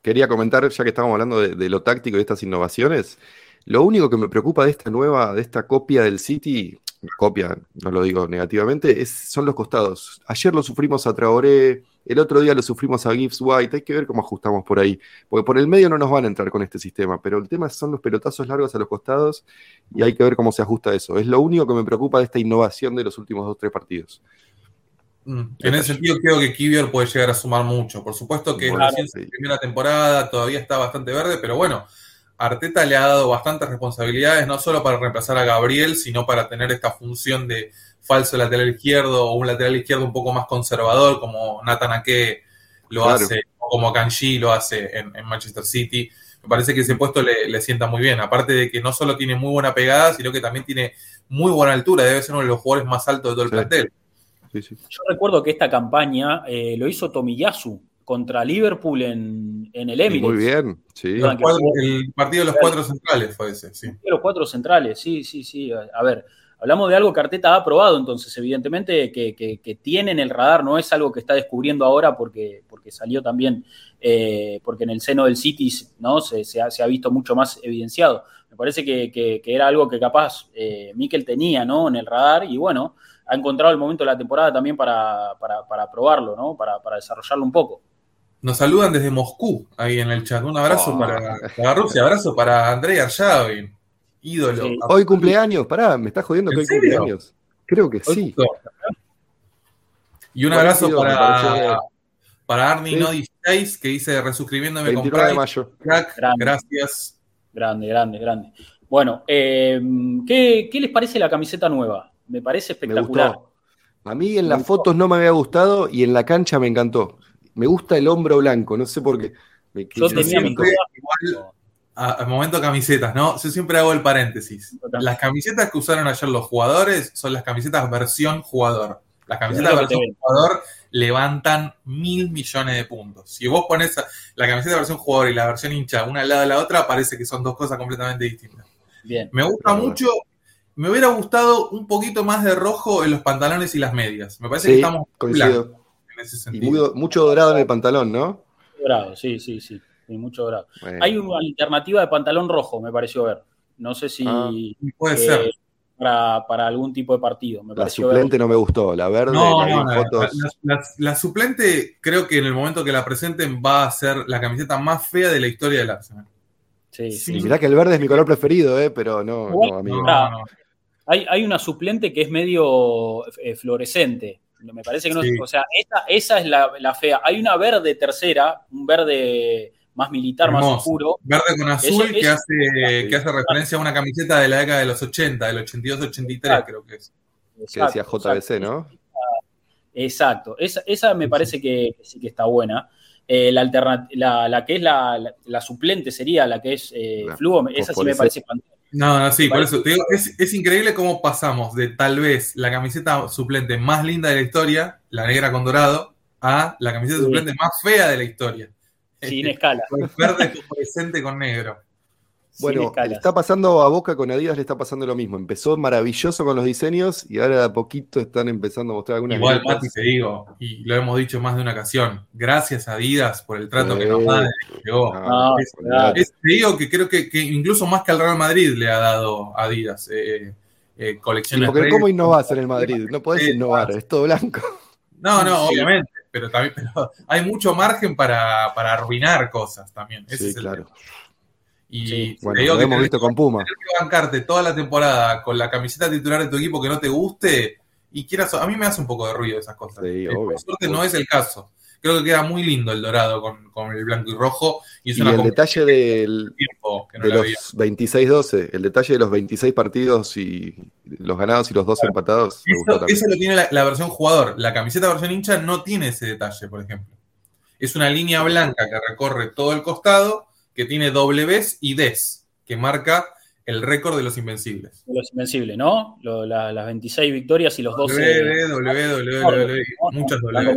quería comentar, ya que estamos hablando de, de lo táctico y de estas innovaciones. Lo único que me preocupa de esta nueva, de esta copia del City, copia, no lo digo negativamente, es, son los costados. Ayer lo sufrimos a Traoré, el otro día lo sufrimos a Gibbs White, hay que ver cómo ajustamos por ahí, porque por el medio no nos van a entrar con este sistema, pero el tema son los pelotazos largos a los costados y hay que ver cómo se ajusta eso. Es lo único que me preocupa de esta innovación de los últimos dos o tres partidos. Mm, en ese sentido creo que Kivior puede llegar a sumar mucho. Por supuesto que la primera temporada todavía está bastante verde, pero bueno, Arteta le ha dado bastantes responsabilidades, no solo para reemplazar a Gabriel, sino para tener esta función de falso lateral izquierdo o un lateral izquierdo un poco más conservador, como Nathan Ake lo hace, o como Kanji lo hace en, Manchester City. Me parece que ese puesto le, sienta muy bien, aparte de que no solo tiene muy buena pegada, sino que también tiene muy buena altura, debe ser uno de los jugadores más altos de todo el plantel. Yo recuerdo que esta campaña eh, lo hizo Tomiyasu contra Liverpool en, el Emirates. Muy bien, sí. el partido de los cuatro centrales fue ese, sí. los cuatro centrales, sí, sí, sí. A ver, hablamos de algo que Arteta ha probado, entonces, evidentemente, que, que, tiene en el radar, no es algo que está descubriendo ahora porque, porque salió también, eh, porque en el seno del City ¿no? Se, se, ha, visto mucho más evidenciado. Me parece que, era algo que capaz eh, Mikel tenía ¿no? en el radar y bueno, ha encontrado el momento de la temporada también para, para, probarlo, ¿no? para, para desarrollarlo un poco. Nos saludan desde Moscú, ahí en el chat. Un abrazo oh. para, Rusia, abrazo para Andrei Arshavin, ídolo. Hoy cumpleaños, pará, me estás jodiendo que hoy cumpleaños. Creo que sí. Y un abrazo para, para Arnie No 16, que dice resuscribiéndome con Pride. de mayo. gracias. Grande, grande, grande. Bueno, eh, ¿qué, les parece la camiseta nueva? Me parece espectacular. a mí en las fotos no me había gustado y en la cancha me encantó me gusta el hombro blanco, no sé por qué. Yo tenía mi igual, a, momento camisetas, ¿no? Yo siempre hago el paréntesis. Las camisetas que usaron ayer los jugadores son las camisetas versión jugador. Las camisetas versión jugador levantan mil millones de puntos. Si vos pones la camiseta versión jugador y la versión hincha una al lado de la otra, parece que son dos cosas completamente distintas. Bien. Me gusta mucho. Me hubiera gustado un poquito más de rojo en los pantalones y las medias. Me parece que estamos coincido mucho dorado en el pantalón, ¿no? Dorado, sí, sí, sí. mucho dorado. Hay una alternativa de pantalón rojo, me pareció ver. No sé si. Ah, puede ser. Para, algún tipo de partido. la suplente no me gustó, la verde, la, suplente creo que en el momento que la presenten va a ser la camiseta más fea de la historia del Arsenal. Sí, sí. Mirá que el verde es mi color preferido, eh, pero no, no, amigo. Hay, hay, una suplente que es medio eh, fluorescente. Me parece que no. O sea, esa, es la, fea. Hay una verde tercera, un verde más militar, más oscuro. Verde con azul que, hace, que hace referencia a una camiseta de la década de los 80, del 82-83, creo que es. que decía JBC, ¿no? Exacto. Esa, esa me parece que, sí que está buena. Eh, la, la, la, que es la, la, suplente sería la que es eh, Fluo, esa sí me parece fantástica. No, no, sí, por eso. es, increíble cómo pasamos de tal vez la camiseta suplente más linda de la historia, la negra con dorado, a la camiseta suplente más fea de la historia. Sin escala. Verde fluorescente con negro. Bueno, está pasando a Boca con Adidas, le está pasando lo mismo. Empezó maravilloso con los diseños y ahora de a poquito están empezando a mostrar algunas Igual, Mati, te digo, y lo hemos dicho más de una ocasión, gracias a Adidas por el trato que nos da. te digo que creo que, incluso más que al Real Madrid le ha dado Adidas. Eh, eh, colecciones. porque ¿cómo innovas en el Madrid? No podés innovar, es todo blanco. No, no, obviamente, pero también hay mucho margen para, arruinar cosas también. sí, claro. Y bueno, lo hemos visto con Puma. que bancarte toda la temporada con la camiseta titular de tu equipo que no te guste y quieras. A mí me hace un poco de ruido esas cosas. Sí, eh, por suerte no es el caso creo que queda muy lindo el dorado con, el blanco y rojo. Y, el detalle del, de los 26-12, el detalle de los 26 partidos y los ganados y los dos empatados. Eso, lo tiene la, versión jugador. La camiseta versión hincha no tiene ese detalle, por ejemplo. Es una línea blanca que recorre todo el costado, que tiene Ws y Ds, que marca el récord de los invencibles. De los invencibles, ¿no? las 26 victorias y los 12. W, W, W, W, muchas W.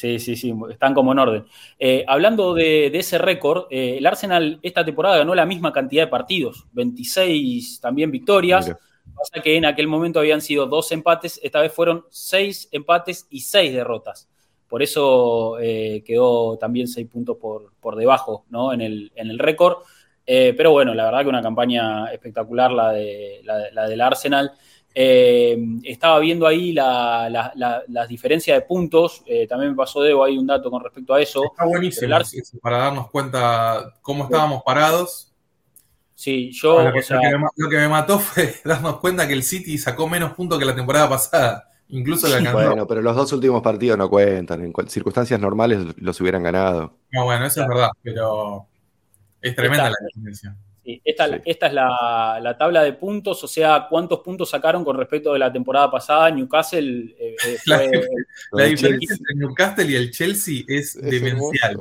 Sí, sí, sí, están como en orden. Eh, hablando de, ese récord, eh, el Arsenal esta temporada ganó la misma cantidad de partidos, 26 también victorias. Pasa que en aquel momento habían sido dos empates, esta vez fueron seis empates y seis derrotas. Por eso eh, quedó también seis puntos por, por debajo ¿no? en el, en el récord. pero bueno, la verdad que una campaña espectacular la, de, la del Arsenal. Eh, estaba viendo ahí las la, diferencias de puntos. Eh, también me pasó Debo ahí un dato con respecto a eso. Está buenísimo para darnos cuenta cómo estábamos parados. Sí, yo. Lo que, me, mató fue darnos cuenta que el City sacó menos puntos que la temporada pasada. Incluso la alcanzó. Bueno, pero los dos últimos partidos no cuentan. En circunstancias normales los hubieran ganado. No, bueno, eso es verdad, pero es tremenda la diferencia esta, es la, tabla de puntos, o sea, cuántos puntos sacaron con respecto de la temporada pasada. Newcastle eh, eh, la, diferencia entre Newcastle y el Chelsea es, demencial.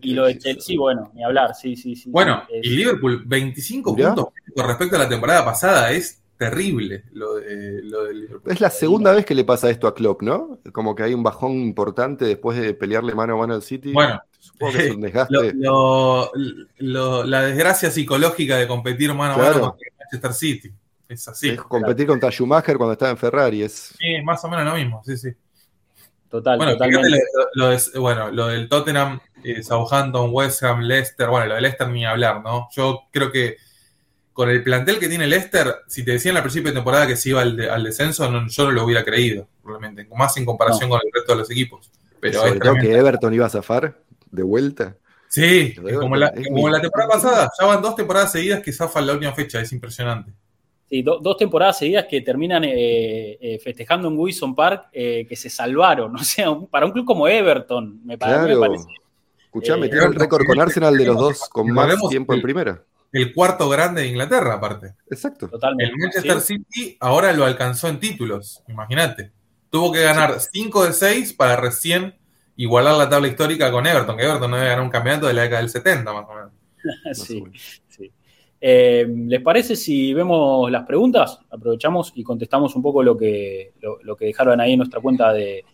y lo de Chelsea, bueno, ni hablar, sí, sí, sí. Bueno, y Liverpool, 25 puntos con respecto a la temporada pasada, es terrible lo de, Liverpool. Es la segunda vez que le pasa esto a Klopp, ¿no? Como que hay un bajón importante después de pelearle mano a mano al City. Bueno, la desgracia psicológica de competir mano a mano con Manchester City. Es así. Es competir contra Schumacher cuando estaba en Ferrari. Es... Sí, más o menos lo mismo, sí, sí. Total, bueno, Lo, bueno, lo del Tottenham, eh, Southampton, West Ham, Leicester, bueno, lo del Leicester ni hablar, ¿no? Yo creo que con el plantel que tiene Leicester, si te decían al principio de temporada que se iba al, descenso, yo no lo hubiera creído, probablemente, más en comparación con el resto de los equipos. Pero Sobre todo que Everton iba a zafar de vuelta. Sí, como, la, temporada pasada, ya van dos temporadas seguidas que zafan la última fecha, es impresionante. Sí, dos temporadas seguidas que terminan eh, eh, festejando en Wilson Park eh, que se salvaron. O sea, para un club como Everton, me, parece. Escuchame, tiene el récord con Arsenal de los dos con más tiempo en primera. El cuarto grande de Inglaterra, aparte. Exacto. Totalmente. El Manchester City ahora lo alcanzó en títulos, imagínate. Tuvo que ganar 5 de 6 para recién igualar la tabla histórica con Everton, que Everton no debe ganar un campeonato de la década del 70, más o menos. sí, sí. Eh, ¿Les parece si vemos las preguntas? Aprovechamos y contestamos un poco lo que, lo, que dejaron ahí en nuestra cuenta de,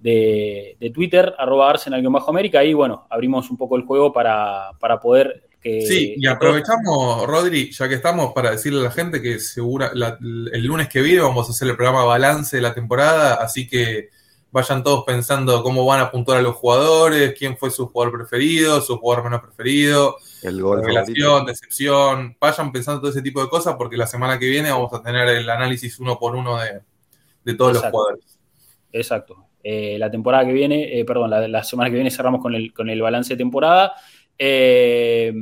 de, Twitter, arroba Arsenal-América, y bueno, abrimos un poco el juego para, para poder que, sí, y aprovechamos, Rodri, ya que estamos, para decirle a la gente que segura el lunes que viene vamos a hacer el programa balance de la temporada, así que vayan todos pensando cómo van a puntuar a los jugadores, quién fue su jugador preferido, su jugador menos preferido, el gol revelación, decepción, vayan pensando todo ese tipo de cosas porque la semana que viene vamos a tener el análisis uno por uno de, todos los jugadores. Exacto. Eh, la temporada que viene, eh, perdón, la, semana que viene cerramos con el, con el balance de temporada. Eh,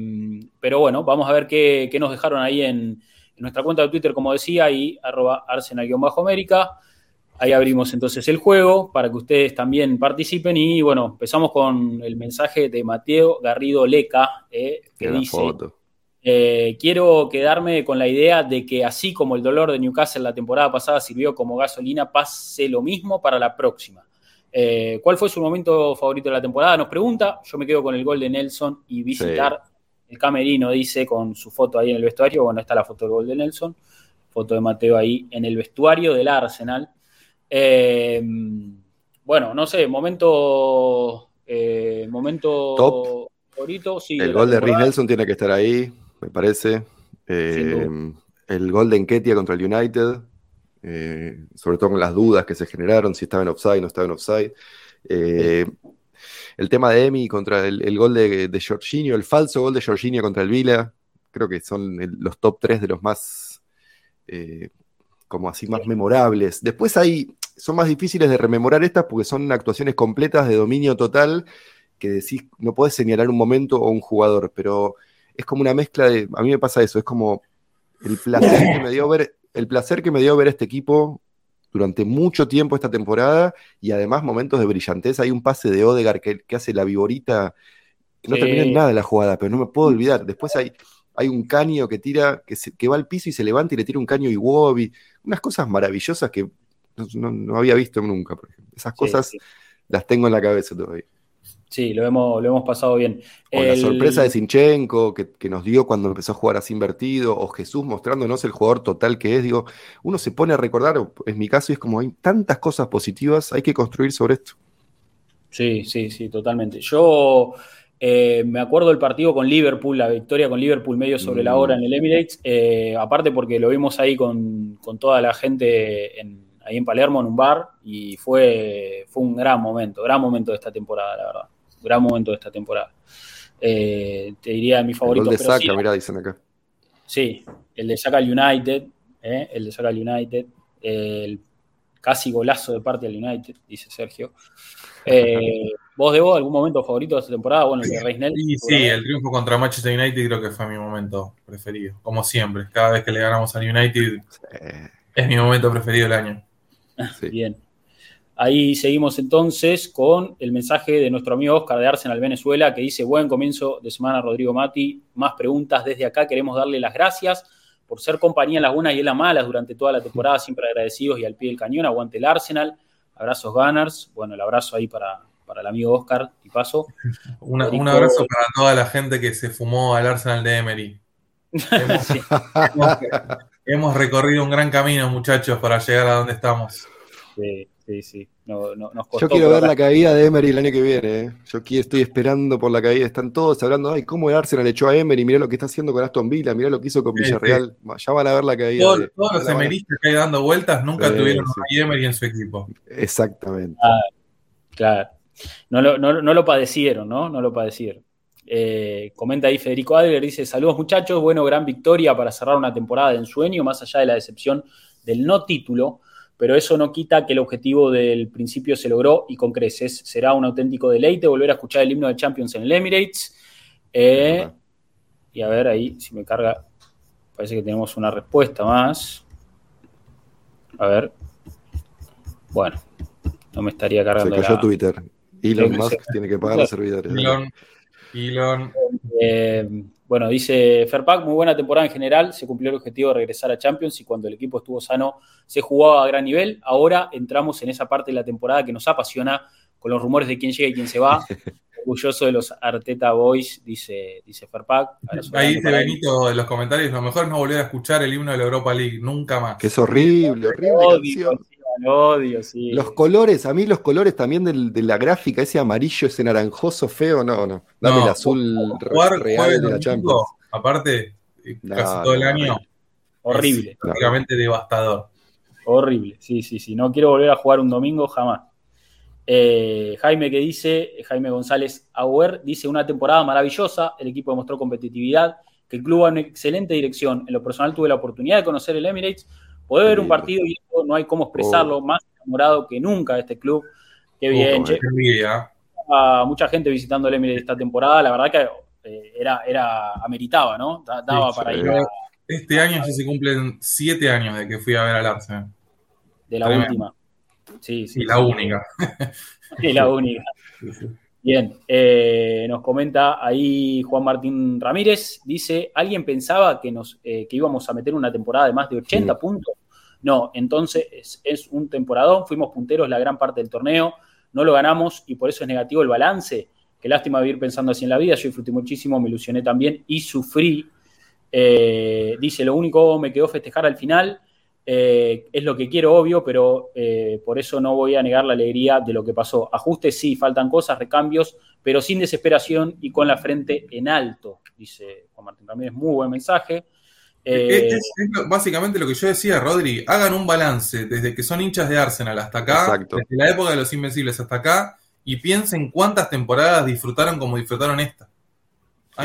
pero bueno, vamos a ver qué, nos dejaron ahí en, en, nuestra cuenta de Twitter, como decía, y arroba arsenal-américa. Ahí abrimos entonces el juego para que ustedes también participen y bueno, empezamos con el mensaje de Mateo Garrido Leca, eh, que dice, eh, quiero quedarme con la idea de que así como el dolor de Newcastle la temporada pasada sirvió como gasolina, pase lo mismo para la próxima. Eh, ¿Cuál fue su momento favorito de la temporada? Nos pregunta, yo me quedo con el gol de Nelson y visitar el camerino, dice, con su foto ahí en el vestuario, bueno, está la foto del gol de Nelson, foto de Mateo ahí en el vestuario del Arsenal. Eh, bueno, no sé, momento. Eh, momento favorito. el gol de Rhys Nelson tiene que estar ahí, me parece. El gol de Enketia contra el United, sobre todo con las dudas que se generaron, si estaba en offside, no estaba en offside. el tema de Emi contra el, gol de, de Jorginho, el falso gol de Jorginho contra el Vila, creo que son los top 3 de los más eh, como así más memorables. Después hay, son más difíciles de rememorar estas porque son actuaciones completas de dominio total que decís, no puedes señalar un momento o un jugador, pero es como una mezcla de, a mí me pasa eso, es como el placer que me dio ver, el placer que me dio ver este equipo durante mucho tiempo esta temporada y además momentos de brillantez. Hay un pase de Odegar que, hace la viborita, que no termina en nada la jugada, pero no me puedo olvidar. Después hay, hay un caño que tira, que, que va al piso y se levanta y le tira un caño y Wobby. Unas cosas maravillosas que no, había visto nunca, por ejemplo. Esas cosas las tengo en la cabeza todavía. Sí, lo hemos, lo hemos pasado bien. la sorpresa de Sinchenko que, nos dio cuando empezó a jugar así invertido, o Jesús mostrándonos el jugador total que es, digo, uno se pone a recordar, en mi caso, es como hay tantas cosas positivas, hay que construir sobre esto. Sí, sí, sí, totalmente. Yo eh, me acuerdo del partido con Liverpool, la victoria con Liverpool medio sobre la hora en el Emirates, eh, aparte porque lo vimos ahí con, con toda la gente en, ahí en Palermo en un bar y fue, fue un gran momento, gran momento de esta temporada, la verdad gran momento de esta temporada. Eh, te diría mi favorito. El de Saca, mirá, dicen acá. Sí, el de Saca al United, eh, el de Saca al United, el casi golazo de parte del United, dice Sergio. Eh, ¿Vos, Debo, algún momento favorito de esta temporada? Bueno, el de Reisnell. Sí, sí, el triunfo contra Manchester United creo que fue mi momento preferido. Como siempre, cada vez que le ganamos al United es mi momento preferido del año. Bien. Ahí seguimos entonces con el mensaje de nuestro amigo Oscar de Arsenal Venezuela que dice, buen comienzo de semana Rodrigo Mati, más preguntas desde acá, queremos darle las gracias por ser compañía en las buenas y en las malas durante toda la temporada, siempre agradecidos y al pie del cañón, aguante el Arsenal, abrazos Gunners, bueno, el abrazo ahí para, el amigo Oscar. Y paso. un abrazo para toda la gente que se fumó al Arsenal de Emery. hemos recorrido un gran camino, muchachos, para llegar a donde estamos. Sí sí, sí. Yo quiero ver la caída de Emery el año que viene. ¿eh? Yo aquí estoy esperando por la caída. Están todos hablando, ay, cómo el Arsenal echó a Emery, mirá lo que está haciendo con Aston Villa, mirá lo que hizo con Villarreal. Ya van a ver la caída. todos los emeristas que hay dando vueltas nunca tuvieron a Emery en su equipo. Exactamente. Ah, claro. No lo, no, lo, padecieron, ¿no? No lo padecieron. Eh, comenta ahí Federico Adler, dice, saludos muchachos, bueno, gran victoria para cerrar una temporada de ensueño, más allá de la decepción del no título pero eso no quita que el objetivo del principio se logró y con creces. Será un auténtico deleite volver a escuchar el himno de Champions en el Emirates. Eh, y a ver ahí, si me carga, parece que tenemos una respuesta más. A ver. Bueno, no me estaría cargando. Se cayó Twitter. Elon Musk tiene que pagar los servidores. Elon, Elon. Eh, bueno, dice Ferpac, muy buena temporada en general, se cumplió el objetivo de regresar a Champions y cuando el equipo estuvo sano se jugaba a gran nivel. Ahora entramos en esa parte de la temporada que nos apasiona con los rumores de quién llega y quién se va. Orgulloso de los Arteta Boys, dice, dice Ferpac. Ahí dice Benito en los comentarios, lo mejor no volver a escuchar el himno de la Europa League, nunca más. Que es horrible, horrible odio, sí. Los colores, a mí los colores también de la gráfica, ese amarillo, ese naranjoso feo, no, no. Dame el azul real de la Champions. Aparte, casi todo el año. Horrible. Prácticamente devastador. Horrible, sí, sí, sí. No quiero volver a jugar un domingo jamás. Eh, Jaime que dice, Jaime González Auer, dice una temporada maravillosa, el equipo demostró competitividad, que el club va en excelente dirección. En lo personal tuve la oportunidad de conocer el Emirates, Puede ver un partido y no hay cómo expresarlo, oh. más enamorado que nunca de este club. Qué oh, bien, che. mucha gente visitando el Emirates esta temporada, la verdad que eh, era, era, ameritaba, ¿no? Daba para ir Este año sí se cumplen siete años de que fui a ver al Arsenal. De la última. Sí, sí. Y la única. Sí, la única. Bien, eh, nos comenta ahí Juan Martín Ramírez, dice, ¿alguien pensaba que, nos, eh, que íbamos a meter una temporada de más de 80 puntos? No, entonces es, un temporadón, fuimos punteros la gran parte del torneo, no lo ganamos y por eso es negativo el balance. Qué lástima vivir pensando así en la vida, yo disfruté muchísimo, me ilusioné también y sufrí. Eh, dice, lo único me quedó festejar al final, eh, es lo que quiero, obvio, pero eh, por eso no voy a negar la alegría de lo que pasó. Ajustes sí, faltan cosas, recambios, pero sin desesperación y con la frente en alto, dice Juan Martín Ramírez. Muy buen mensaje. Eh, es, básicamente lo que yo decía, Rodri. Hagan un balance desde que son hinchas de Arsenal hasta acá, desde la época de los Invencibles hasta acá, y piensen cuántas temporadas disfrutaron como disfrutaron esta.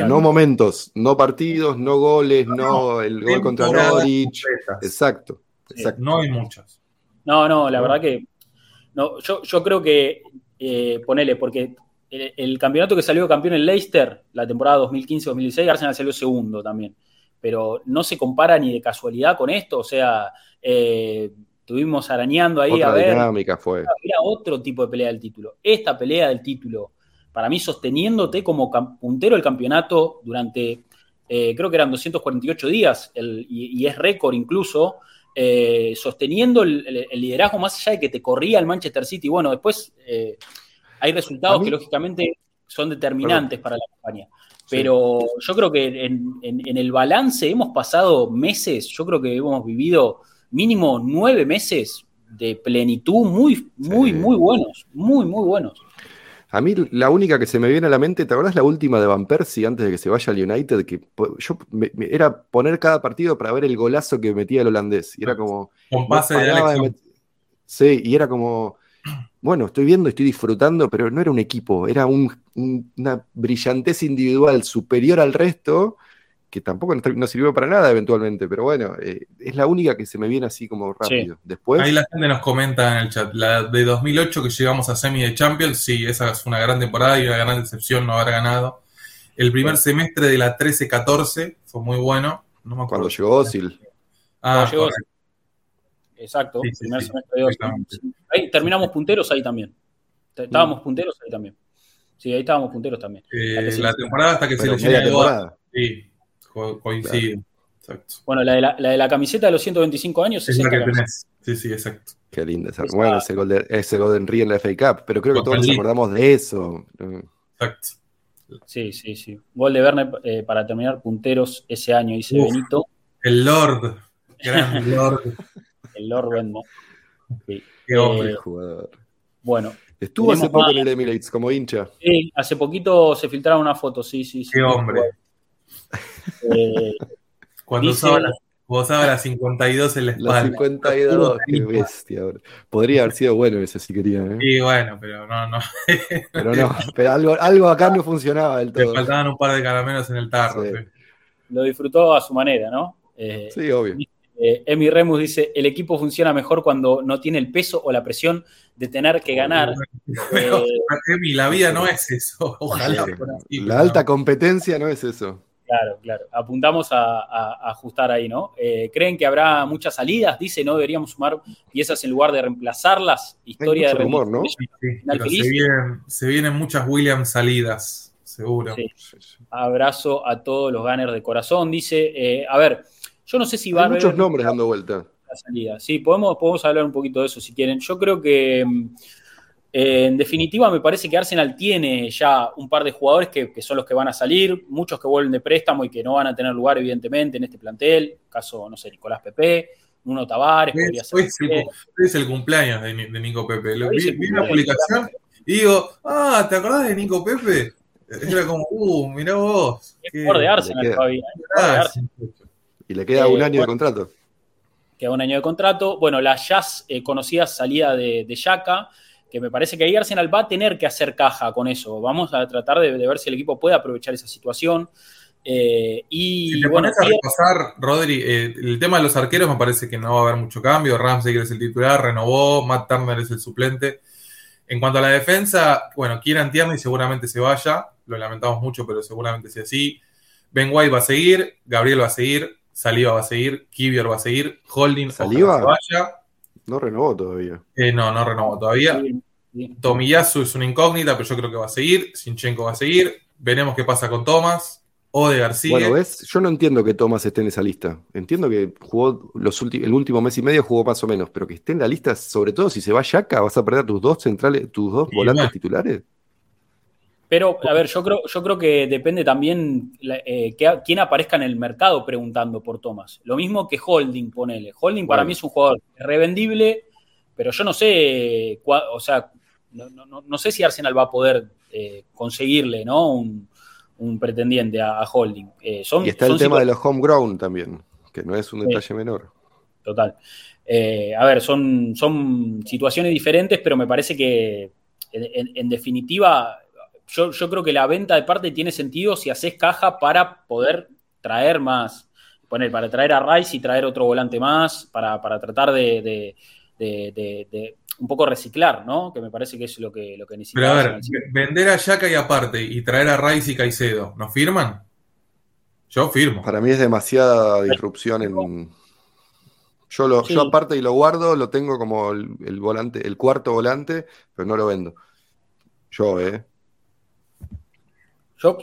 No momentos, no partidos, no goles, no, el gol contra Norwich. Exacto, No hay muchas. No, no, la verdad que. No, yo, yo creo que. Eh, ponele, porque el, campeonato que salió campeón en Leicester, la temporada 2015-2016, Arsenal salió segundo también. Pero no se compara ni de casualidad con esto, o sea, eh, estuvimos arañando ahí a ver. Dinámica fue. Era otro tipo de pelea del título. Esta pelea del título, para mí, sosteniéndote como puntero del campeonato durante, eh, creo que eran 248 días, y, es récord incluso, eh, sosteniendo el, liderazgo más allá de que te corría el Manchester City. Bueno, después hay resultados que lógicamente son determinantes para la campaña. Pero yo creo que en, el balance hemos pasado meses, yo creo que hemos vivido mínimo nueve meses de plenitud muy, muy, muy buenos, muy, muy buenos. A mí la única que se me viene a la mente, ¿te acordás la última de Van Persie antes de que se vaya al United? Que yo era poner cada partido para ver el golazo que metía el holandés. Y era como. Con pase de, Sí, y era como bueno, estoy viendo, estoy disfrutando, pero no era un equipo, era una brillantez individual superior al resto, que tampoco no sirvió para nada eventualmente, pero bueno, eh, es la única que se me viene así como rápido. Después, Ahí la gente nos comenta en el chat, la de 2008 que llegamos a semi de Champions, sí, esa es una gran temporada y una gran decepción no haber ganado. El primer semestre de la 13-14 fue muy bueno. No me acuerdo. Cuando llegó Osil. Ah, llegó Exacto, primer semestre de Ahí terminamos punteros ahí también. Estábamos punteros ahí también. Sí, ahí estábamos punteros también. Eh, la, temporada hasta que se le llegó. Sí, coincide. Exacto. Bueno, la de la, la de la, camiseta de los 125 años es, la que tenés. Sí, sí, exacto. Qué linda esa. Bueno, ese gol, de, ese Golden Ring en la FA Cup, pero creo que todos nos acordamos de eso. Exacto. Sí, sí, sí. Gol de Verne eh, para terminar punteros ese año, dice Benito. El Lord. Gran Lord. El Lord Venmo. Qué hombre, eh, jugador. Bueno. Estuvo hace poco en el Emirates como hincha. Sí, hace poquito se filtraron una foto, sí, sí. sí Qué hombre. Eh, Cuando usaba, la, 52 en la espalda. La 52, qué bestia. Podría haber sido bueno ese si quería. ¿eh? Sí, bueno, pero no, no. pero no, pero algo, algo acá no funcionaba del todo. Le faltaban un par de caramelos en el tarro. Lo disfrutó a su manera, ¿no? Eh, sí, obvio. Eh, Emi Remus dice, el equipo funciona mejor cuando no tiene el peso o la presión de tener que ganar. Pero, eh, Emi, la vida no es eso. Ojalá. la alta competencia no es eso. Claro, claro. Apuntamos a, ajustar ahí, ¿no? Eh, ¿Creen que habrá muchas salidas? Dice, ¿no? Deberíamos sumar piezas en lugar de reemplazarlas. Historia de rumor, ¿no? se, vienen, muchas Williams salidas, seguro. Abrazo a todos los gunners de corazón. Dice, a ver, yo no sé si va Hay muchos nombres dando vuelta. La salida. Sí, podemos, podemos hablar un poquito de eso si quieren. Yo creo que, eh, en definitiva, me parece que Arsenal tiene ya un par de jugadores que, son los que van a salir, muchos que vuelven de préstamo y que no van a tener lugar, evidentemente, en este plantel. Caso, no sé, Nicolás Pepe, Uno Tavares. Hoy, es, el, cumpleaños de, Nico Pepe. Lo, vi, vi una publicación y digo, ah, ¿te acordás de Nico Pepe? Era como, uh, mirá vos. Es jugador de Arsenal todavía. Y le queda un año de contrato. Queda un año de contrato. Bueno, la Jazz eh, conocida salida de, de Yaka, que me parece que ahí Arsenal va a tener que hacer caja con eso. Vamos a tratar de, ver si el equipo puede aprovechar esa situación. Eh, y si te bueno, pones a repasar, Rodri, eh, el tema de los arqueros me parece que no va a haber mucho cambio. Ramsey es el titular, renovó, Matt Turner es el suplente. En cuanto a la defensa, bueno, Kieran Tierney seguramente se vaya, lo lamentamos mucho, pero seguramente sea así. Ben White va a seguir, Gabriel va a seguir, Saliva va a seguir, Kivior va a seguir, Holding Saliva vaya. No renovó todavía. Eh, no, no renovó todavía. Tomiyasu es una incógnita, pero yo creo que va a seguir. Sinchenko va a seguir. Veremos qué pasa con Thomas. O de García. Bueno, ves, yo no entiendo que Thomas esté en esa lista. Entiendo que jugó los el último mes y medio jugó más o menos, pero que esté en la lista, sobre todo si se va Yaka, vas a perder tus dos centrales, tus dos volantes titulares. Pero, a ver, yo creo, yo creo que depende también eh, quién aparezca en el mercado preguntando por Thomas. Lo mismo que Holding, ponele. Holding para mí es un jugador revendible, pero yo no sé, o sea, no, sé si Arsenal va a poder eh, conseguirle, ¿no? Un, pretendiente a, Holding. Eh, y está el tema de los homegrown también, que no es un detalle menor. Total. a ver, son, son situaciones diferentes, pero me parece que en definitiva yo, yo creo que la venta de parte tiene sentido si haces caja para poder traer más, poner, para traer a Rice y traer otro volante más, para, tratar de, un poco reciclar, ¿no? Que me parece que es lo que, lo que necesitamos. Pero a ver, vender a Yaka y aparte y traer a Rice y Caicedo, ¿nos firman? Yo firmo. Para mí es demasiada disrupción en. Yo, lo, yo aparte y lo guardo, lo tengo como el, volante, el cuarto volante, pero no lo vendo. Yo, ¿eh?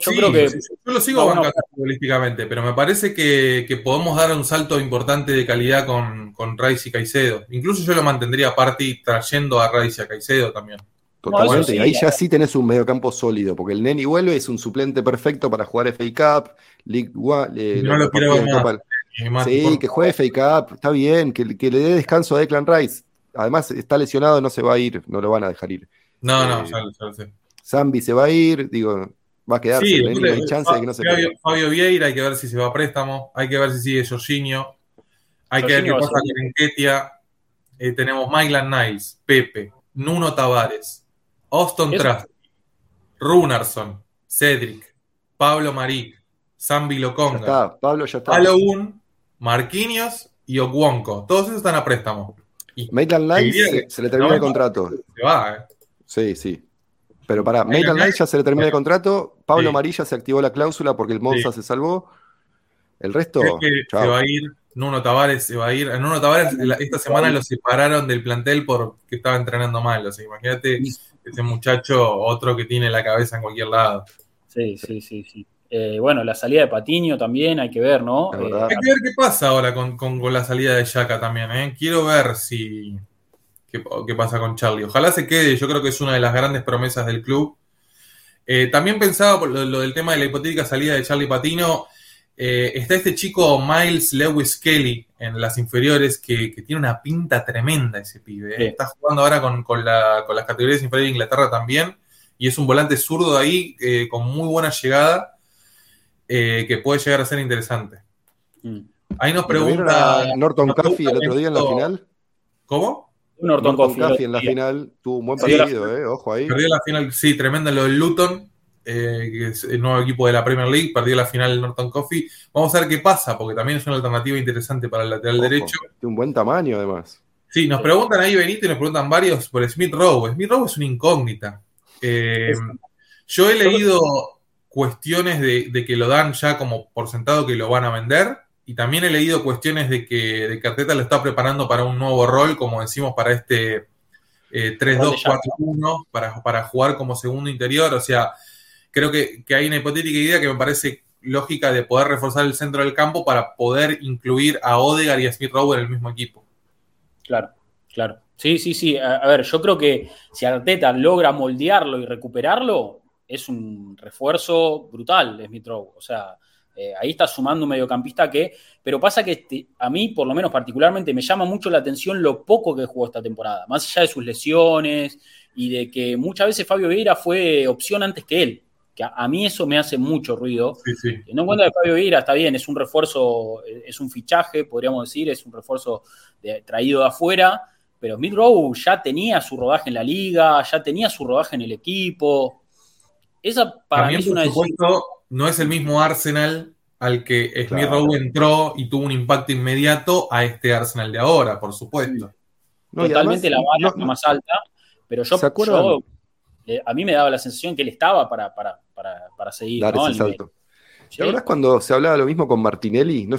Yo, creo que. Yo lo sigo bancando futbolísticamente, pero me parece que, podemos dar un salto importante de calidad con, con Rice y Caicedo. Incluso yo lo mantendría aparte trayendo a Rice y a Caicedo también. Totalmente, y ahí ya sí tenés un mediocampo sólido, porque el Neni vuelve, es un suplente perfecto para jugar FA Cup, League One. no lo quiero Sí, que juegue FA Cup, está bien, que, le dé descanso a Declan Rice. Además, está lesionado, no se va a ir, no lo van a dejar ir. No, no, ya, lo sé. Zambi se va a ir, digo, va a quedarse, sí, hay chance de que no se Fabio, Fabio Vieira, hay que ver si se va a préstamo, hay que ver si sigue Jorginho, hay que ver qué pasa con Enquetia. Eh, tenemos Mylan Niles, Pepe, Nuno Tavares, Austin Trask, Runarsson, Cedric, Pablo Marí, Zambi Loconga, ya está, Pablo ya está. Marquinhos y Okwonko. Todos esos están a préstamo. Maitland Lines se, le termina el contrato. Se va, ¿eh? Sí, sí. Pero para Maitland Lines ya se le termina el contrato. Pablo sí. ya se activó la cláusula porque el Monza se salvó. El resto. se va a ir. Nuno Tavares se va a ir. Nuno Tavares esta semana lo separaron del plantel porque estaba entrenando mal. O sea, imagínate ese muchacho, otro que tiene la cabeza en cualquier lado. Sí, sí, sí, sí. Eh, bueno, la salida de Patiño también hay que ver, ¿no? Eh, hay que ver qué pasa ahora con, la salida de Yaka también, ¿eh? Quiero ver si qué, pasa con Charlie. Ojalá se quede, yo creo que es una de las grandes promesas del club. Eh, también pensaba por lo, del tema de la hipotética salida de Charlie Patino. está este chico Miles Lewis Kelly en las inferiores que, tiene una pinta tremenda ese pibe. Está jugando ahora con, con, las categorías inferiores de Inglaterra también y es un volante zurdo ahí con muy buena llegada eh, que puede llegar a ser interesante. Mm. Ahí nos pregunta. Norton Coffee el otro día en la final. ¿Cómo? Norton, Coffee en la final tuvo un buen partido, eh, ojo ahí. Perdió la final, sí, tremenda lo del Luton, eh, que es el nuevo equipo de la Premier League, perdió la final el Norton Coffee. Vamos a ver qué pasa, porque también es una alternativa interesante para el lateral derecho. De un buen tamaño, además. Sí, nos preguntan ahí Benito y nos preguntan varios por Smith Rowe. Smith Rowe es una incógnita. yo he leído cuestiones de, que lo dan ya como por sentado que lo van a vender. Y también he leído cuestiones de que, de Arteta lo está preparando para un nuevo rol, como decimos, para este 3-2-4-1, eh, para, para jugar como segundo interior. O sea, creo que, hay una hipotética idea que me parece lógica de poder reforzar el centro del campo para poder incluir a Odegaard y a Smith Rowe en el mismo equipo. Claro, claro. Sí, sí, sí. A, ver, yo creo que si Arteta logra moldearlo y recuperarlo, es un refuerzo brutal Smith Rowe. O sea, eh, ahí está sumando un mediocampista que. Pero pasa que este, a mí, por lo menos particularmente, me llama mucho la atención lo poco que jugó esta temporada. Más allá de sus lesiones y de que muchas veces Fabio Vieira fue opción antes que él. Que a, mí eso me hace mucho ruido. Sí, sí. No en cuenta de Fabio Vieira, está bien, es un refuerzo, es un fichaje, podríamos decir, es un refuerzo traído de afuera. Pero Smith Rowe ya tenía su rodaje en la liga, ya tenía su rodaje en el equipo esa para mí es una supuesto, no es el mismo Arsenal al que Smith Rowe entró y tuvo un impacto inmediato a este Arsenal de ahora, por supuesto. Totalmente la vara más alta, pero yo, eh, a mí me daba la sensación que él estaba para, para, para, seguir. Dar ese salto. ¿Te acuerdas cuando se hablaba lo mismo con Martinelli? No,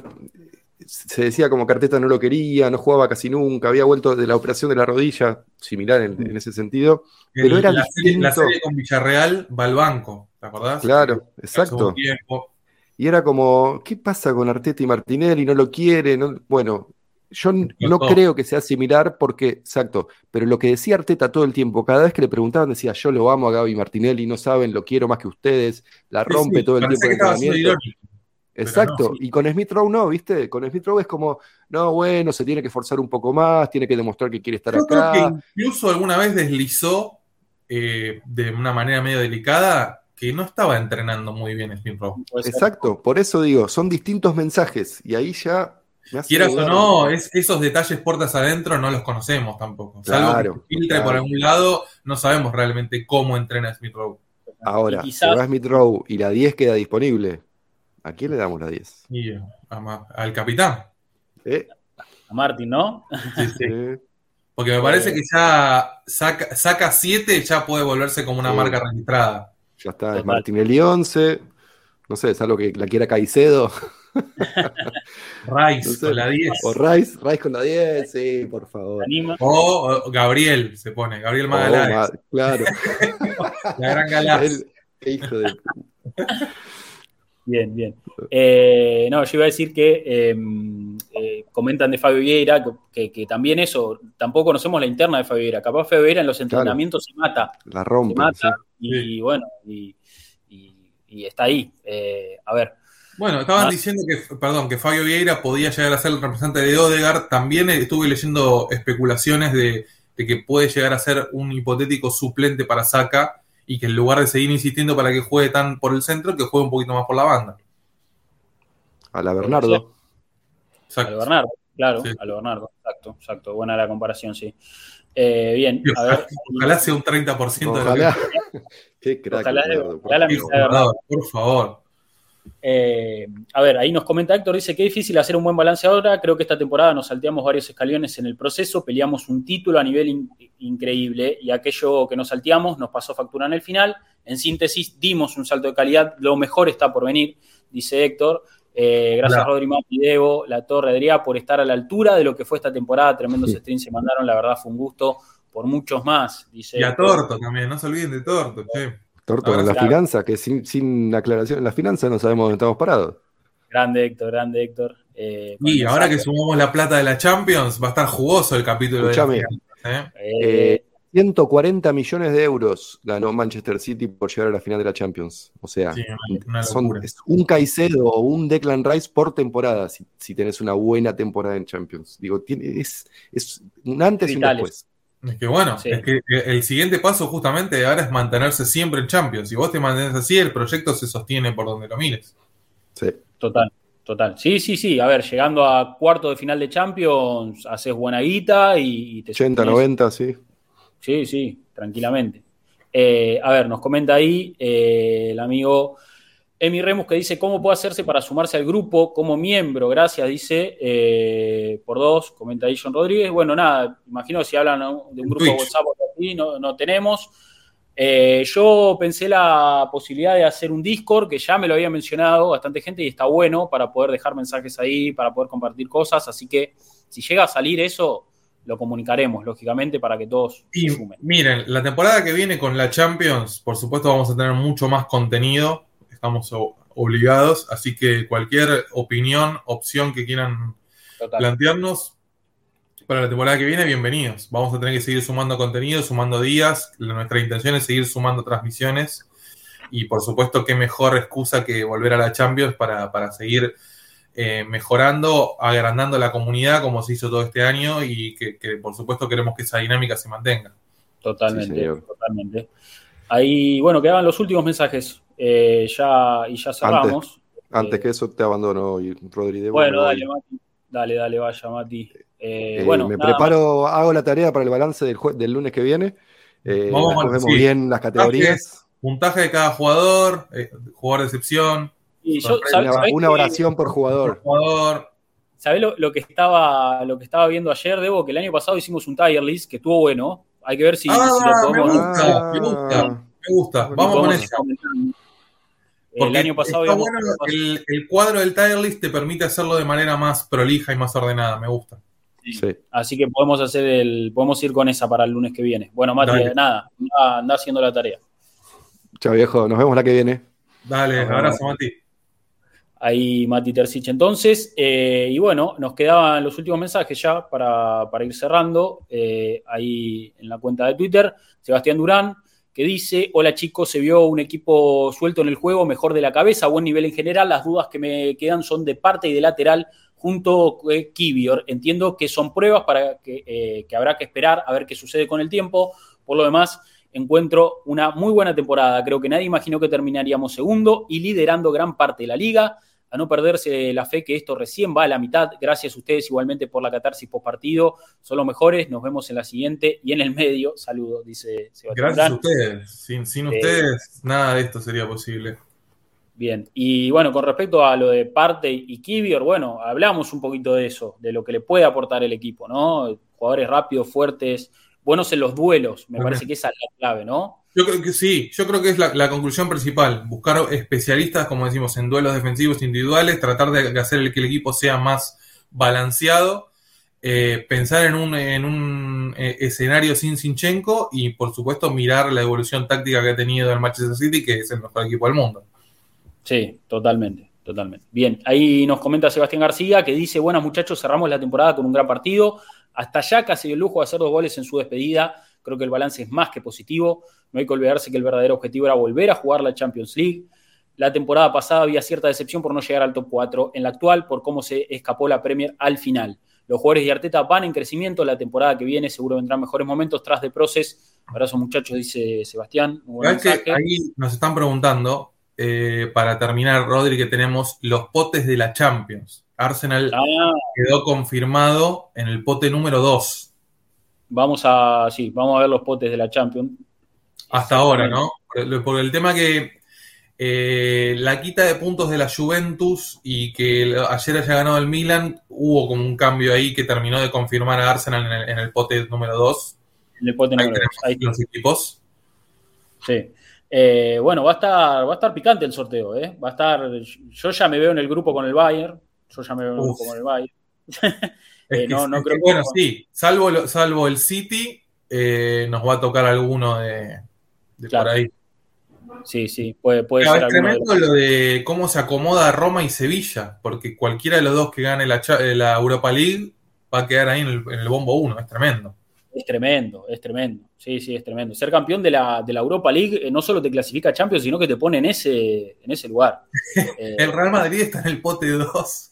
se decía como Carteta no lo quería, no jugaba casi nunca, había vuelto de la operación de la rodilla, similar en, ese sentido. Pero era la, serie, la serie con Villarreal va al banco, ¿te acordás? Claro, exacto. Y era como, ¿qué pasa con Arteta y Martinelli? No lo quiere. Bueno, yo no creo que sea similar porque, exacto, pero lo que decía Arteta todo el tiempo, cada vez que le preguntaban decía, yo lo amo a Gaby Martinelli, no saben, lo quiero más que ustedes, la rompe todo el tiempo. Exacto, y con Smith Rowe no, ¿viste? Con Smith Rowe es como, no, bueno, se tiene que forzar un poco más, tiene que demostrar que quiere estar acá. Creo que incluso alguna vez deslizó eh, de una manera medio delicada que no estaba entrenando muy bien Smith Rowe. Exacto, por eso digo, son distintos mensajes y ahí ya. Quieras o no, esos detalles puertas adentro no los conocemos tampoco. Salvo que filtre por algún lado, no sabemos realmente cómo entrena Smith Rowe. Ahora, si va Smith Rowe y la 10 queda disponible, ¿a quién le damos la 10? al capitán. ¿Eh? A Martín, ¿no? Sí, sí. Porque me parece que ya saca 7, ya puede volverse como una marca registrada. Ya está, es Martinelli 11. No sé, es algo que la quiera Caicedo. Rice con la 10. O Rice, Rice con la 10, sí, por favor. O, Gabriel se pone, Gabriel Magaláes. claro. la gran galaxia. hijo de. Bien, bien. Eh, no, yo iba a decir que em, eh, comentan de Fabio Vieira, que, también eso, tampoco conocemos la interna de Fabio Vieira. Capaz Fabio Vieira en los entrenamientos se mata. La rompe. Se mata y, bueno, y, está ahí. Eh, a ver. Bueno, estaban diciendo que, perdón, que Fabio Vieira podía llegar a ser el representante de Odegaard. También estuve leyendo especulaciones de, que puede llegar a ser un hipotético suplente para Saca y que en lugar de seguir insistiendo para que juegue tan por el centro, que juegue un poquito más por la banda. A la Bernardo. A la Bernardo, claro, a la Bernardo, exacto, exacto. Buena la comparación, sí. Eh, bien, a ver. Ojalá sea un 30% ojalá. de Qué crack. Ojalá, ojalá la Por favor. Eh, a ver, ahí nos comenta Héctor, dice que difícil hacer un buen balance ahora. Creo que esta temporada nos salteamos varios escalones en el proceso, peleamos un título a nivel increíble y aquello que nos salteamos nos pasó factura en el final. En síntesis, dimos un salto de calidad, lo mejor está por venir, dice Héctor. Eh, gracias, Rodri Mati, Debo, La Torre, Adrià, por estar a la altura de lo que fue esta temporada. Tremendos streams se mandaron, la verdad fue un gusto por muchos más. Dice y a Torto también, no se olviden de Torto. Torto en la finanza, que sin, sin aclaración en la finanza no sabemos dónde estamos parados. Grande Héctor, grande Héctor. Eh, y ahora que sumamos la plata de la Champions, va a estar jugoso el capítulo de la ¿eh? 140 eh, millones de euros ganó Manchester City por llegar a la final de la Champions. O sea, son, es un Caicedo o un Declan Rice por temporada si, si tenés una buena temporada en Champions. Digo, tiene, es, es un antes y un después. Es que bueno, es que el siguiente paso justamente ahora es mantenerse siempre en Champions. Si vos te mantenés así, el proyecto se sostiene por donde lo mires. Sí. Total, total. Sí, sí, sí. A ver, llegando a cuarto de final de Champions, haces buena guita y, te 80, 90, sí. Sí, sí, tranquilamente. Eh, a ver, nos comenta ahí eh, el amigo Emi Remus que dice, ¿cómo puede hacerse para sumarse al grupo como miembro? Gracias, dice, eh, por dos, comenta ahí John Rodríguez. Bueno, nada, imagino que si hablan de un grupo de WhatsApp aquí, no, no tenemos. Eh, yo pensé la posibilidad de hacer un Discord, que ya me lo había mencionado bastante gente y está bueno para poder dejar mensajes ahí, para poder compartir cosas, así que si llega a salir eso, lo comunicaremos, lógicamente, para que todos y, sumen. Miren, la temporada que viene con la Champions, por supuesto vamos a tener mucho más contenido estamos obligados, así que cualquier opinión, opción que quieran plantearnos para la temporada que viene, bienvenidos. Vamos a tener que seguir sumando contenido, sumando días. Nuestra intención es seguir sumando transmisiones y por supuesto qué mejor excusa que volver a la Champions para, seguir eh, mejorando, agrandando la comunidad como se hizo todo este año y que, por supuesto queremos que esa dinámica se mantenga. Totalmente, totalmente. Ahí, bueno, quedaban los últimos mensajes. Eh, ya, y ya cerramos. Antes, que eso te abandono, Rodri. Bueno, dale, Mati. Dale, dale, vaya, Mati. Eh, eh, bueno, me preparo, hago la tarea para el balance del, del lunes que viene. Vamos, vemos bien las categorías. Puntaje de cada jugador, jugador de excepción. una, oración por jugador. Por ¿Sabés lo, que estaba, lo que estaba viendo ayer, Debo? Que el año pasado hicimos un tier list que estuvo bueno. Hay que ver si, ah, lo podemos. Me gusta, me gusta. Vamos con eso el año pasado el, cuadro del tier list te permite hacerlo de manera más prolija y más ordenada, me gusta. Así que podemos hacer el, podemos ir con esa para el lunes que viene. Bueno, Mati, nada, anda, haciendo la tarea. Chao viejo, nos vemos la que viene. Dale, abrazo, Mati. Ahí Mati Tercich entonces. Eh, y bueno, nos quedaban los últimos mensajes ya para, ir cerrando. Eh, ahí en la cuenta de Twitter, Sebastián Durán que dice, hola chicos, se vio un equipo suelto en el juego, mejor de la cabeza, buen nivel en general, las dudas que me quedan son de parte y de lateral junto con Kivior. Entiendo que son pruebas para que, eh, que, habrá que esperar a ver qué sucede con el tiempo. Por lo demás, encuentro una muy buena temporada. Creo que nadie imaginó que terminaríamos segundo y liderando gran parte de la liga. A no perderse la fe que esto recién va a la mitad. Gracias a ustedes igualmente por la catarsis post partido. Son los mejores. Nos vemos en la siguiente y en el medio. Saludos, dice Sebastián. Gracias a ustedes. Sin, eh, ustedes, nada de esto sería posible. Bien, y bueno, con respecto a lo de Parte y Kivior, bueno, hablamos un poquito de eso, de lo que le puede aportar el equipo, ¿no? Jugadores rápidos, fuertes, buenos en los duelos, me parece que esa es la clave, ¿no? Yo creo que sí, yo creo que es la, conclusión principal, buscar especialistas, como decimos, en duelos defensivos individuales, tratar de hacer que el equipo sea más balanceado, eh, pensar en un, en un eh, escenario sin Sinchenko y, por supuesto, mirar la evolución táctica que ha tenido el Manchester City, que es el mejor equipo del mundo. Sí, totalmente, totalmente. Bien, ahí nos comenta Sebastián García que dice, buenas muchachos, cerramos la temporada con un gran partido, hasta ya casi el lujo de hacer dos goles en su despedida, creo que el balance es más que positivo, no hay que olvidarse que el verdadero objetivo era volver a jugar la Champions League. La temporada pasada había cierta decepción por no llegar al top 4, en la actual por cómo se escapó la Premier al final. Los jugadores de Arteta van en crecimiento, la temporada que viene seguro vendrán mejores momentos tras de Proces. Abrazo muchachos, dice Sebastián. ahí nos están preguntando, eh, para terminar, Rodri, que tenemos los potes de la Champions. Arsenal ah. quedó confirmado en el pote número 2. Vamos a, sí, vamos a ver los potes de la Champions. Hasta ahora, ¿no? Por, el tema que eh, la quita de puntos de la Juventus y que ayer haya ganado el Milan, hubo como un cambio ahí que terminó de confirmar a Arsenal en el, pote número 2. En el pote número 2. Ahí los equipos. Sí. Eh, bueno, va a estar, va a estar picante el sorteo, ¿eh? Va a estar. Yo ya me veo en el grupo con el Bayern. Yo ya me veo en el grupo con el Bayern. Eh, no, no creo bueno, sí, salvo, salvo el City, nos va a tocar alguno de, por ahí. Sí, sí, puede, puede ser. Es tremendo lo de cómo se acomoda Roma y Sevilla, porque cualquiera de los dos que gane la, la Europa League va a quedar ahí en el, bombo 1, es tremendo. Es tremendo, es tremendo. Sí, sí, es tremendo. Ser campeón de la, de la Europa League eh, no solo te clasifica a Champions, sino que te pone en ese, en ese lugar. el Real Madrid está en el pote 2.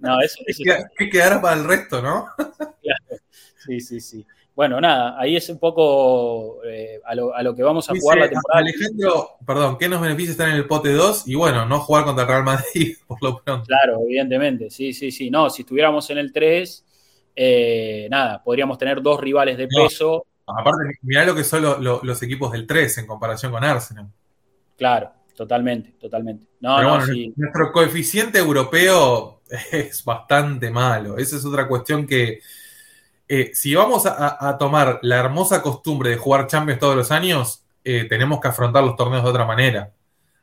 No, eso, eso ¿Qué quedará para el resto, no? Sí, sí, sí. Bueno, nada, ahí es un poco eh, a, lo, que vamos a jugar la temporada. Alejandro, perdón, ¿qué nos beneficia estar en el pote 2? Y bueno, no jugar contra el Real Madrid, por lo pronto. Claro, evidentemente, sí, sí, sí. No, si estuviéramos en el 3, eh, nada, podríamos tener dos rivales de peso. aparte, mirá lo que son los equipos del 3 en comparación con Arsenal. Claro, totalmente, totalmente. No, no, Nuestro coeficiente europeo es bastante malo. Esa es otra cuestión que eh, si vamos a, tomar la hermosa costumbre de jugar Champions todos los años, eh, tenemos que afrontar los torneos de otra manera.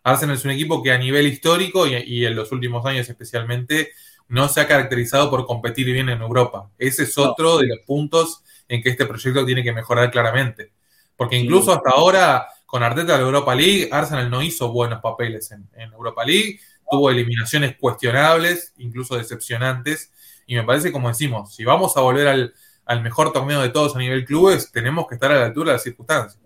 Arsenal es un equipo que a nivel histórico y, en los últimos años especialmente no se ha caracterizado por competir bien en Europa. Ese es otro de los puntos en que este proyecto tiene que mejorar claramente. Porque incluso hasta ahora, con Arteta de la Europa League, Arsenal no hizo buenos papeles en, en Europa League, tuvo eliminaciones cuestionables, incluso decepcionantes, y me parece, como decimos, si vamos a volver al, al mejor torneo de todos a nivel clubes, tenemos que estar a la altura de las circunstancias.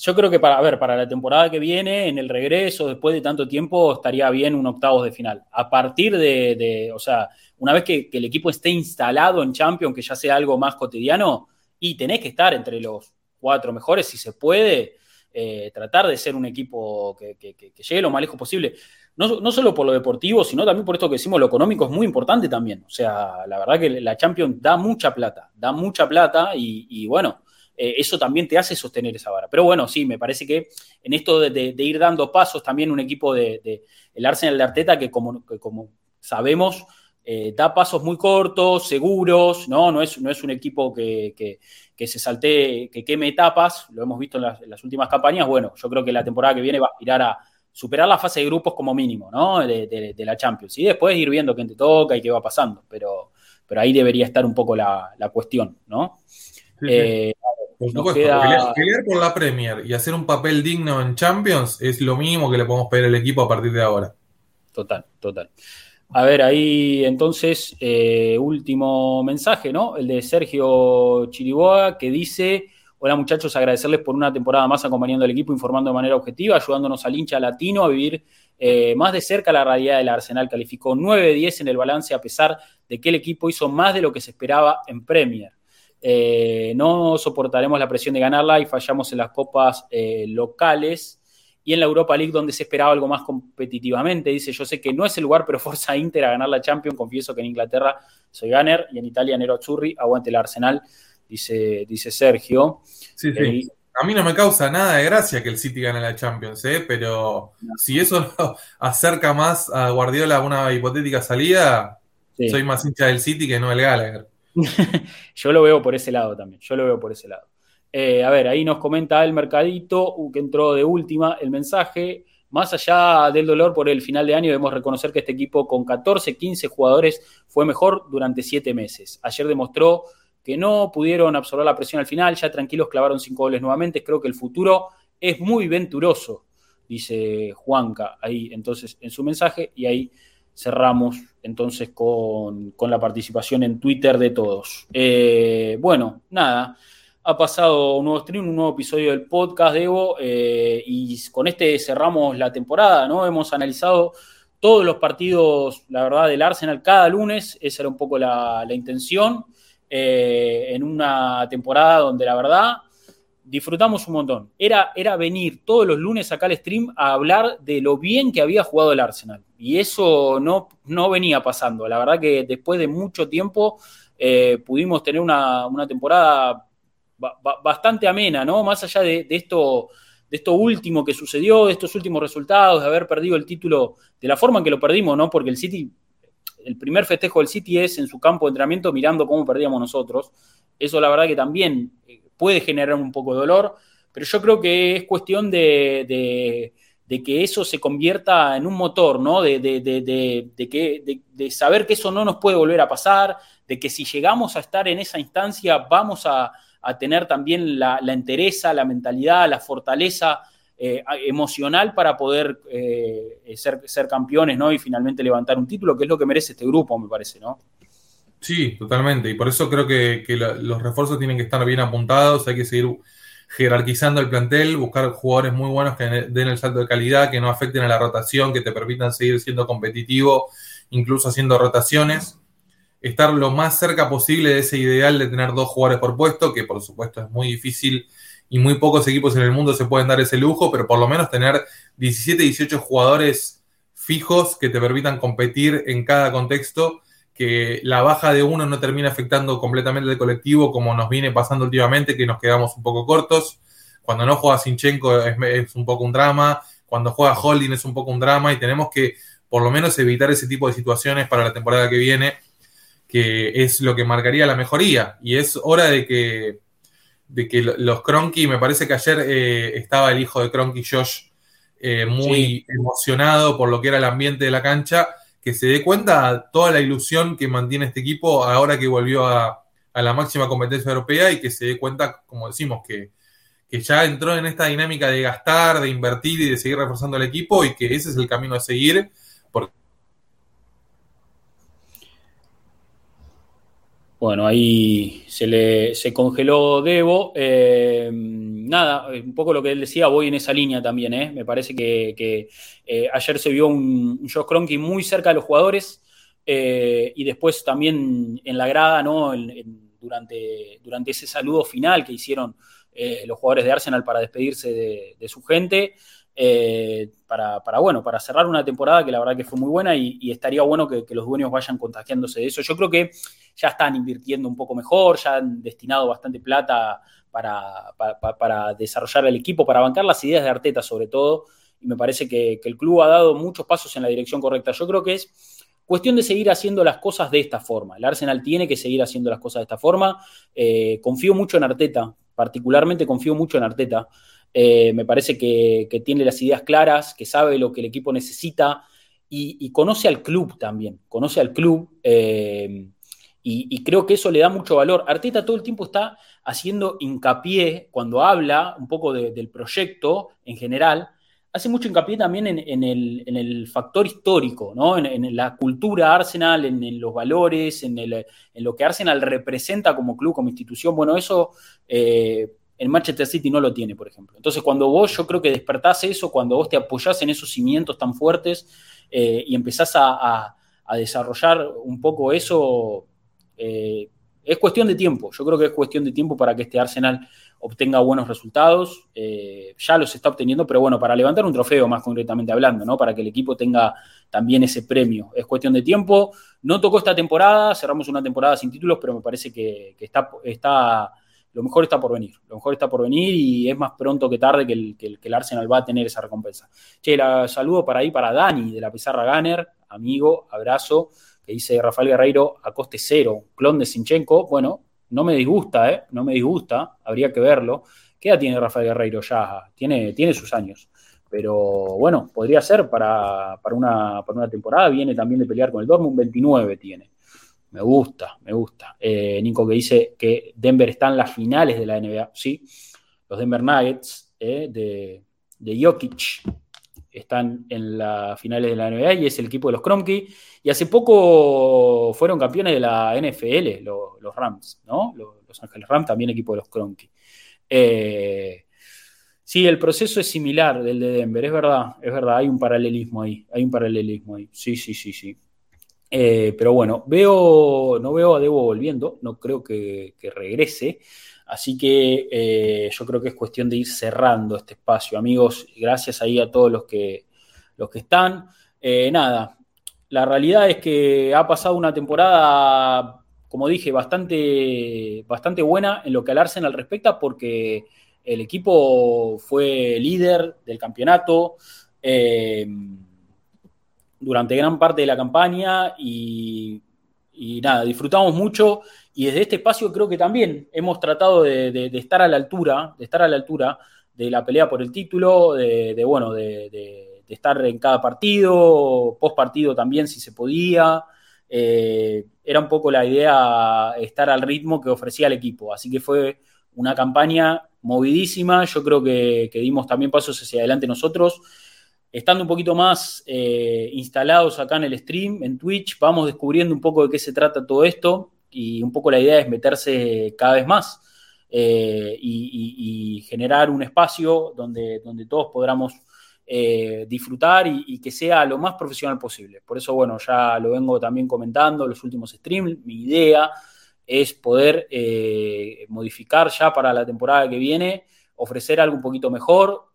Yo creo que para, ver, para la temporada que viene, en el regreso, después de tanto tiempo, estaría bien un octavos de final. A partir de, o sea, una vez que, el equipo esté instalado en Champions, que ya sea algo más cotidiano, y tenés que estar entre los cuatro mejores, si se puede, eh, tratar de ser un equipo que, llegue lo más lejos posible no, solo por lo deportivo, sino también por esto que decimos, lo económico es muy importante también. O sea, la verdad que la Champions da mucha plata, da mucha plata y, bueno, eh, eso también te hace sostener esa vara. Pero bueno, sí, me parece que en esto de, ir dando pasos, también un equipo de, el Arsenal de Arteta, que como, como sabemos, eh, da pasos muy cortos, seguros, ¿no? No es, no es un equipo que, se saltee, que queme etapas, lo hemos visto en las, en las últimas campañas. Bueno, yo creo que la temporada que viene va a aspirar a superar la fase de grupos como mínimo, ¿no? De, la Champions. Y después ir viendo quién te toca y qué va pasando. Pero, pero ahí debería estar un poco la, cuestión, ¿no? Eh, pelear, por la Premier y hacer un papel digno en Champions es lo mínimo que le podemos pedir al equipo a partir de ahora. Total, total. A ver, ahí entonces, eh, último mensaje, ¿no? El de Sergio Chiriboa, que dice, Hola muchachos, agradecerles por una temporada más acompañando al equipo, informando de manera objetiva, ayudándonos al hincha latino a vivir eh, más de cerca la realidad del Arsenal. Calificó 9 de 10 en el balance a pesar de que el equipo hizo más de lo que se esperaba en Premier. Eh, no soportaremos la presión de ganarla y fallamos en las copas eh, locales y en la Europa League donde se esperaba algo más competitivamente. Dice, yo sé que no es el lugar, pero fuerza Inter a ganar la Champions. Confieso que en Inglaterra soy Gunner y en Italia Nero Azzurri, aguante el Arsenal, dice, dice Sergio. Sí, sí. Eh, a mí no me causa nada de gracia que el City gane la Champions, ¿eh? pero si eso acerca más a Guardiola a una hipotética salida, soy más hincha del City que no del Gallagher. yo lo veo por ese lado también, yo lo veo por ese lado. Eh, a ver, ahí nos comenta el mercadito uh, que entró de última el mensaje. Más allá del dolor por el final de año, debemos reconocer que este equipo con 14, 15 jugadores fue mejor durante 7 meses. Ayer demostró que no pudieron absorber la presión al final, ya tranquilos clavaron 5 goles nuevamente. Creo que el futuro es muy venturoso, dice Juanca ahí entonces en su mensaje y ahí cerramos entonces con, la participación en Twitter de todos. Eh, bueno, nada ha pasado un nuevo stream, un nuevo episodio del podcast de Evo eh, y con este cerramos la temporada, ¿no? Hemos analizado todos los partidos, la verdad, del Arsenal cada lunes, esa era un poco la, intención, eh, en una temporada donde la verdad disfrutamos un montón. Era, era venir todos los lunes acá al stream a hablar de lo bien que había jugado el Arsenal y eso no, no venía pasando. La verdad que después de mucho tiempo eh, pudimos tener una, una temporada bastante amena, ¿no? Más allá de, esto, de esto último que sucedió, de estos últimos resultados, de haber perdido el título de la forma en que lo perdimos, ¿no? Porque el City, el primer festejo del City es en su campo de entrenamiento mirando cómo perdíamos nosotros. Eso la verdad que también eh, puede generar un poco de dolor, pero yo creo que es cuestión de, que eso se convierta en un motor, ¿no? De, que, de, saber que eso no nos puede volver a pasar, de que si llegamos a estar en esa instancia vamos a, tener también la, la entereza, la mentalidad, la fortaleza eh, emocional para poder eh, ser, ser, campeones, ¿no? Y finalmente levantar un título, que es lo que merece este grupo, me parece, ¿no? Sí, totalmente. Y por eso creo que, los refuerzos tienen que estar bien apuntados, hay que seguir jerarquizando el plantel, buscar jugadores muy buenos que den el salto de calidad, que no afecten a la rotación, que te permitan seguir siendo competitivo, incluso haciendo rotaciones. Estar lo más cerca posible de ese ideal de tener dos jugadores por puesto, que por supuesto es muy difícil y muy pocos equipos en el mundo se pueden dar ese lujo, pero por lo menos tener 17, 18 jugadores fijos que te permitan competir en cada contexto, que la baja de uno no termine afectando completamente el colectivo como nos viene pasando últimamente, que nos quedamos un poco cortos. Cuando no juega Sinchenko es, es un poco un drama, cuando juega Holding es un poco un drama y tenemos que por lo menos evitar ese tipo de situaciones para la temporada que viene que es lo que marcaría la mejoría. Y es hora de que, de que los Cronky, me parece que ayer eh, estaba el hijo de Cronky, Josh, eh, muy emocionado por lo que era el ambiente de la cancha, que se dé cuenta toda la ilusión que mantiene este equipo ahora que volvió a, a la máxima competencia europea y que se dé cuenta, como decimos, que, que ya entró en esta dinámica de gastar, de invertir y de seguir reforzando el equipo y que ese es el camino a seguir Bueno, ahí se le se congeló Debo. Eh, nada, un poco lo que él decía, voy en esa línea también. ¿eh? Me parece que, eh, ayer se vio un, un Josh Cronky muy cerca de los jugadores y después también en la grada, ¿no? durante, durante ese saludo final que hicieron los jugadores de Arsenal para despedirse de su gente. Eh, para, bueno, para cerrar una temporada que la verdad que fue muy buena y, estaría bueno que, los dueños vayan contagiándose de eso. Yo creo que ya están invirtiendo un poco mejor, ya han destinado bastante plata para, para, desarrollar el equipo, para bancar las ideas de Arteta sobre todo, y me parece que, el club ha dado muchos pasos en la dirección correcta. Yo creo que es cuestión de seguir haciendo las cosas de esta forma. El Arsenal tiene que seguir haciendo las cosas de esta forma. Eh, confío mucho en Arteta, particularmente confío mucho en Arteta. Eh, me parece que, tiene las ideas claras, que sabe lo que el equipo necesita y, conoce al club también, conoce al club eh, y, creo que eso le da mucho valor. Arteta todo el tiempo está haciendo hincapié cuando habla un poco del proyecto en general, hace mucho hincapié también en, el, factor histórico, ¿no? en, la cultura Arsenal, en, los valores, en, lo que Arsenal representa como club, como institución. Bueno, eso eh, el Manchester City no lo tiene, por ejemplo. Entonces, cuando vos, yo creo que despertás eso, cuando vos te apoyás en esos cimientos tan fuertes eh, y empezás a, desarrollar un poco eso, eh, es cuestión de tiempo. Yo creo que es cuestión de tiempo para que este Arsenal obtenga buenos resultados. Eh, ya los está obteniendo, pero bueno, para levantar un trofeo, más concretamente hablando, ¿no? Para que el equipo tenga también ese premio. Es cuestión de tiempo. No tocó esta temporada, cerramos una temporada sin títulos, pero me parece que, está, está, lo mejor está por venir. Lo mejor está por venir y es más pronto que tarde que el, Arsenal va a tener esa recompensa. Che, la saludo para ahí para Dani de la Pizarra Gunner, amigo, abrazo, que dice Rafael Guerreiro a coste cero, clon de Sinchenko. Bueno, no me disgusta, ¿eh? No me disgusta, habría que verlo. ¿Qué edad tiene Rafael Guerreiro ya? Tiene, tiene sus años. Pero bueno, podría ser para, una, temporada. Viene también de pelear con el Dortmund, 29 tiene. Me gusta, me gusta. Eh, Nico que dice que Denver está en las finales de la NBA. Sí, los Denver Nuggets eh, de, de Jokic están en las finales de la NBA y es el equipo de los Kromke. Y hace poco fueron campeones de la NFL, los, Rams, ¿no? Los, Ángeles Rams, también equipo de los Kromke. Eh, sí, el proceso es similar del de Denver, es verdad, es verdad, hay un paralelismo ahí, hay un paralelismo ahí. Sí, sí, sí, sí. Eh, pero bueno, veo, no veo a Debo volviendo, no creo que, regrese. Así que eh, yo creo que es cuestión de ir cerrando este espacio, amigos. Gracias ahí a todos los que, los que están. nada, la realidad es que ha pasado una temporada, como dije, bastante, bastante buena en lo que al Arsenal respecta, porque el equipo fue líder del campeonato eh, durante gran parte de la campaña y, nada, disfrutamos mucho y desde este espacio creo que también hemos tratado de, estar a la altura, de estar a la altura de la pelea por el título, de, bueno, de estar en cada partido, post partido también si se podía. Eh, era un poco la idea estar al ritmo que ofrecía el equipo. Así que fue una campaña movidísima. Yo creo que, dimos también pasos hacia adelante nosotros. Estando un poquito más eh, instalados acá en el stream, en Twitch, vamos descubriendo un poco de qué se trata todo esto y un poco la idea es meterse cada vez más eh, y, generar un espacio donde, donde todos podamos eh, disfrutar y, que sea lo más profesional posible. Por eso, bueno, ya lo vengo también comentando en los últimos streams. Mi idea es poder eh, modificar ya para la temporada que viene, ofrecer algo un poquito mejor.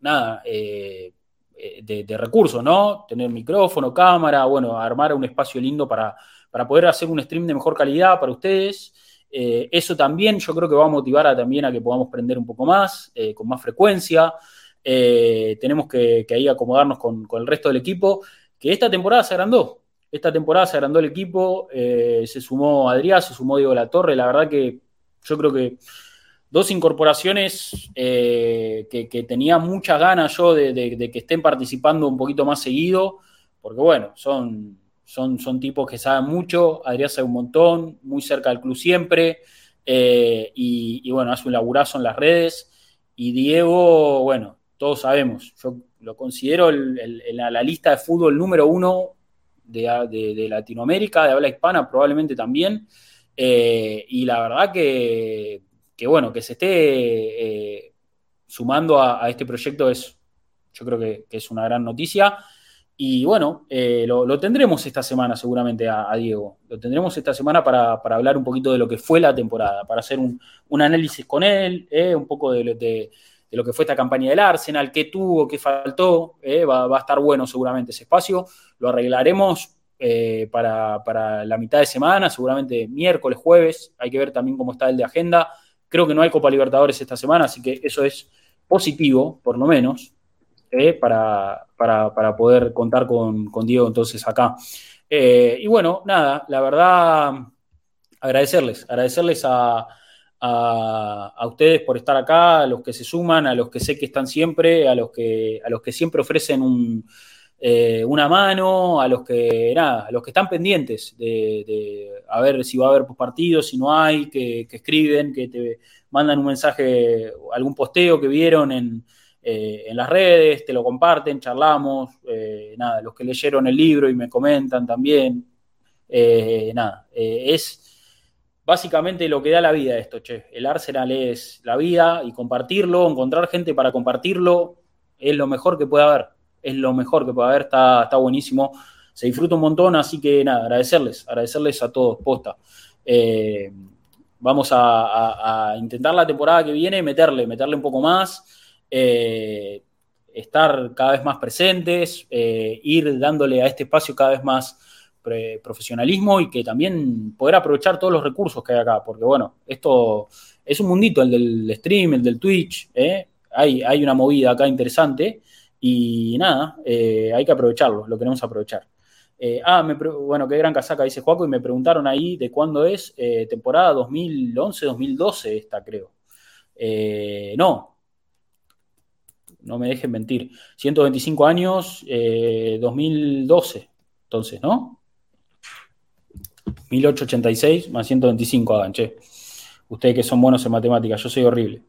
Nada, de, recursos, ¿no? Tener micrófono, cámara, bueno, armar un espacio lindo para, para poder hacer un stream de mejor calidad para ustedes. eso también yo creo que va a motivar a, también a que podamos prender un poco más, con más frecuencia. Eh, tenemos que, ahí acomodarnos con, el resto del equipo, que esta temporada se agrandó. Esta temporada se agrandó el equipo, eh, se sumó Adrián, se sumó Diego La Torre, la verdad que yo creo que dos incorporaciones eh, que, tenía muchas ganas yo de, que estén participando un poquito más seguido, porque bueno, son, son, son tipos que saben mucho, Adrián sabe un montón, muy cerca del club siempre, y, y, bueno, hace un laburazo en las redes, y Diego, bueno, todos sabemos. Yo lo considero la lista de fútbol número uno de, Latinoamérica, de habla hispana probablemente también. Eh, y la verdad que, bueno, que se esté eh, sumando a, este proyecto es, yo creo que, es una gran noticia. Y bueno, eh, lo, tendremos esta semana seguramente a, Diego. Lo tendremos esta semana para, hablar un poquito de lo que fue la temporada, para hacer un, análisis con él, un poco de, de, lo que fue esta campaña del Arsenal, qué tuvo, qué faltó. Eh, va, a estar bueno seguramente ese espacio. Lo arreglaremos eh, para, la mitad de semana, seguramente miércoles, jueves. Hay que ver también cómo está el de agenda. Creo que no hay Copa Libertadores esta semana, así que eso es positivo, por lo menos, eh, para, poder contar con, con, Diego entonces acá. y bueno, nada, la verdad, agradecerles, agradecerles a a, ustedes por estar acá, a los que se suman, a los que sé que están siempre, a los que, a los que siempre ofrecen eh, una mano, a los que nada, a los que están pendientes de, a ver si va a haber partidos, si no hay, que, escriben, que te mandan un mensaje, algún posteo que vieron en, eh, en las redes, te lo comparten, charlamos, eh, nada, los que leyeron el libro y me comentan también, nada, es básicamente lo que da la vida esto, che. El Arsenal es la vida y compartirlo, encontrar gente para compartirlo, es lo mejor que puede haber. Es lo mejor que puede haber, está, está buenísimo. Se disfruta un montón, así que nada, agradecerles, agradecerles a todos, posta. vamos a, intentar la temporada que viene meterle, meterle un poco más, estar cada vez más presentes, ir dándole a este espacio cada vez más profesionalismo y que también poder aprovechar todos los recursos que hay acá, porque bueno, esto es un mundito, el del stream, el del Twitch, ¿eh? hay, hay una movida acá interesante y nada, eh, hay que aprovecharlo, lo queremos aprovechar. Eh, ah, bueno, qué gran casaca dice Juaco y me preguntaron ahí de cuándo es, temporada 2011-2012 esta creo. no, no me dejen mentir, 125 años, 2012, entonces, ¿no? 1886 más 125 hagan, che. Ustedes que son buenos en matemáticas, yo soy horrible.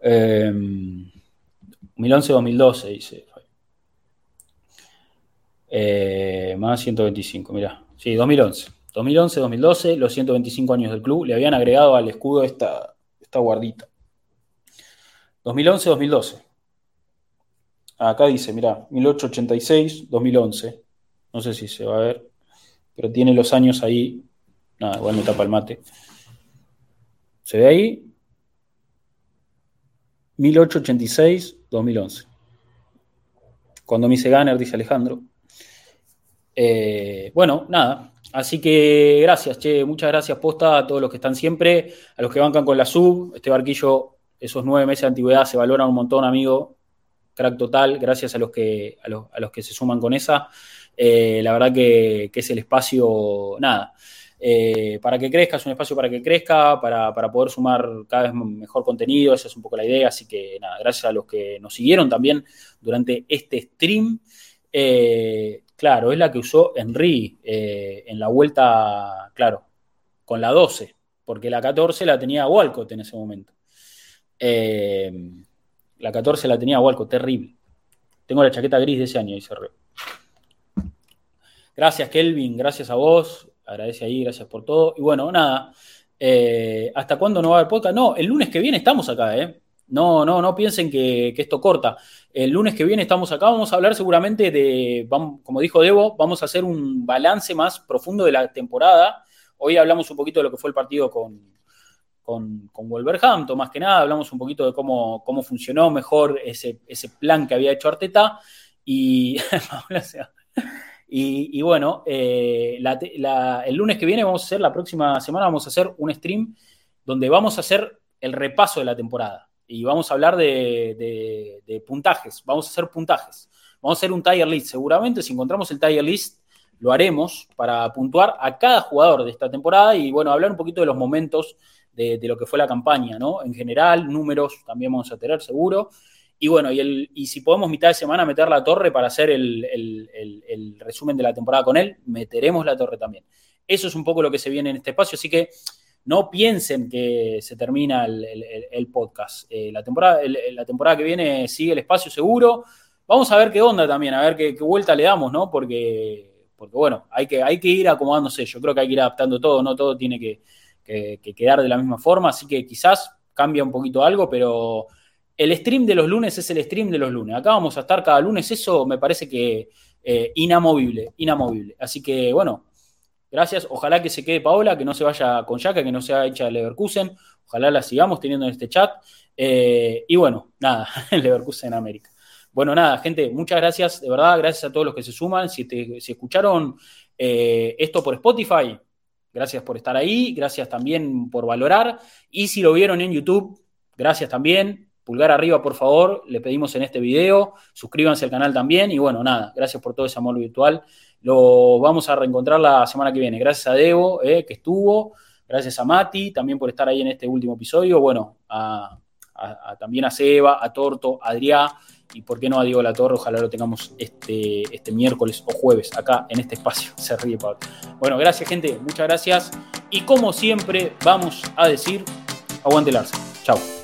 2011-2012, em, dice. Eh, más 125, mirá. Sí, 2011. 2011-2012, los 125 años del club, le habían agregado al escudo esta guardita. 2011-2012. Acá dice, mirá, 1886-2011. No sé si se va a ver pero tiene los años ahí. Nada, igual me tapa el mate. ¿Se ve ahí? 1886-2011. Cuando me hice Gunner, dice Alejandro. Eh, bueno, nada. Así que gracias, che. Muchas gracias, posta, a todos los que están siempre, a los que bancan con la sub. Este barquillo, esos nueve meses de antigüedad se valoran un montón, amigo. Crack total. Gracias a los que, a los, que se suman con esa. Eh, la verdad que, es el espacio, nada, eh, para que crezca, es un espacio para que crezca, para, poder sumar cada vez mejor contenido, esa es un poco la idea, así que nada, gracias a los que nos siguieron también durante este stream. Eh, claro, es la que usó Henry en la vuelta, claro, con la 12, porque la 14 la tenía Walcott en ese momento. La 14 la tenía Walcott, terrible. Tengo la chaqueta gris de ese año, dice Reo. Gracias, Kelvin, gracias a vos. Agradece ahí, gracias por todo. Y bueno, nada. Eh, ¿Hasta cuándo no va a haber podcast? No, el lunes que viene estamos acá, ¿eh? No, no, no piensen que, esto corta. El lunes que viene estamos acá, vamos a hablar seguramente de, como dijo Debo, vamos a hacer un balance más profundo de la temporada. Hoy hablamos un poquito de lo que fue el partido con, con, con Wolverhampton, más que nada, hablamos un poquito de cómo, cómo funcionó mejor ese, ese plan que había hecho Arteta. Y Y, bueno, eh, el lunes que viene vamos a hacer, la próxima semana vamos a hacer un stream donde vamos a hacer el repaso de la temporada. Y vamos a hablar de, puntajes, vamos a hacer puntajes. Vamos a hacer un tier list. Seguramente si encontramos el tier list, lo haremos para puntuar a cada jugador de esta temporada y bueno, hablar un poquito de los momentos de, lo que fue la campaña, ¿no? En general, números también vamos a tener seguro. Y bueno, y, el, y si podemos mitad de semana meter la torre para hacer el, resumen de la temporada con él, meteremos la torre también. Eso es un poco lo que se viene en este espacio, así que no piensen que se termina el, podcast. Eh, la, temporada, la temporada que viene sigue el espacio seguro. Vamos a ver qué onda también, a ver qué, vuelta le damos, ¿no? Porque, porque bueno, hay que, hay que ir acomodándose. Yo creo que hay que ir adaptando todo, no todo tiene que, que quedar de la misma forma, así que quizás cambia un poquito algo, pero el stream de los lunes es el stream de los lunes. Acá vamos a estar cada lunes, eso me parece que eh, inamovible, inamovible. Así que bueno, gracias. Ojalá que se quede Paola, que no se vaya con Yaka, que no sea hecha Leverkusen. Ojalá la sigamos teniendo en este chat. Eh, y bueno, nada, Leverkusen en América. Bueno, nada, gente, muchas gracias, de verdad, gracias a todos los que se suman. Si, si escucharon eh, esto por Spotify, gracias por estar ahí, gracias también por valorar. Y si lo vieron en YouTube, gracias también pulgar arriba, por favor, le pedimos en este video, suscríbanse al canal también y bueno, nada, gracias por todo ese amor virtual. Lo vamos a reencontrar la semana que viene. Gracias a Debo, eh, que estuvo, gracias a Mati, también por estar ahí en este último episodio, bueno, también a Seba, a Torto, a Adrián y por qué no a Diego La Torre, ojalá lo tengamos este, este miércoles o jueves acá en este espacio. Se ríe Pablo. Bueno, gracias gente, muchas gracias y como siempre vamos a decir, aguante el. Chao.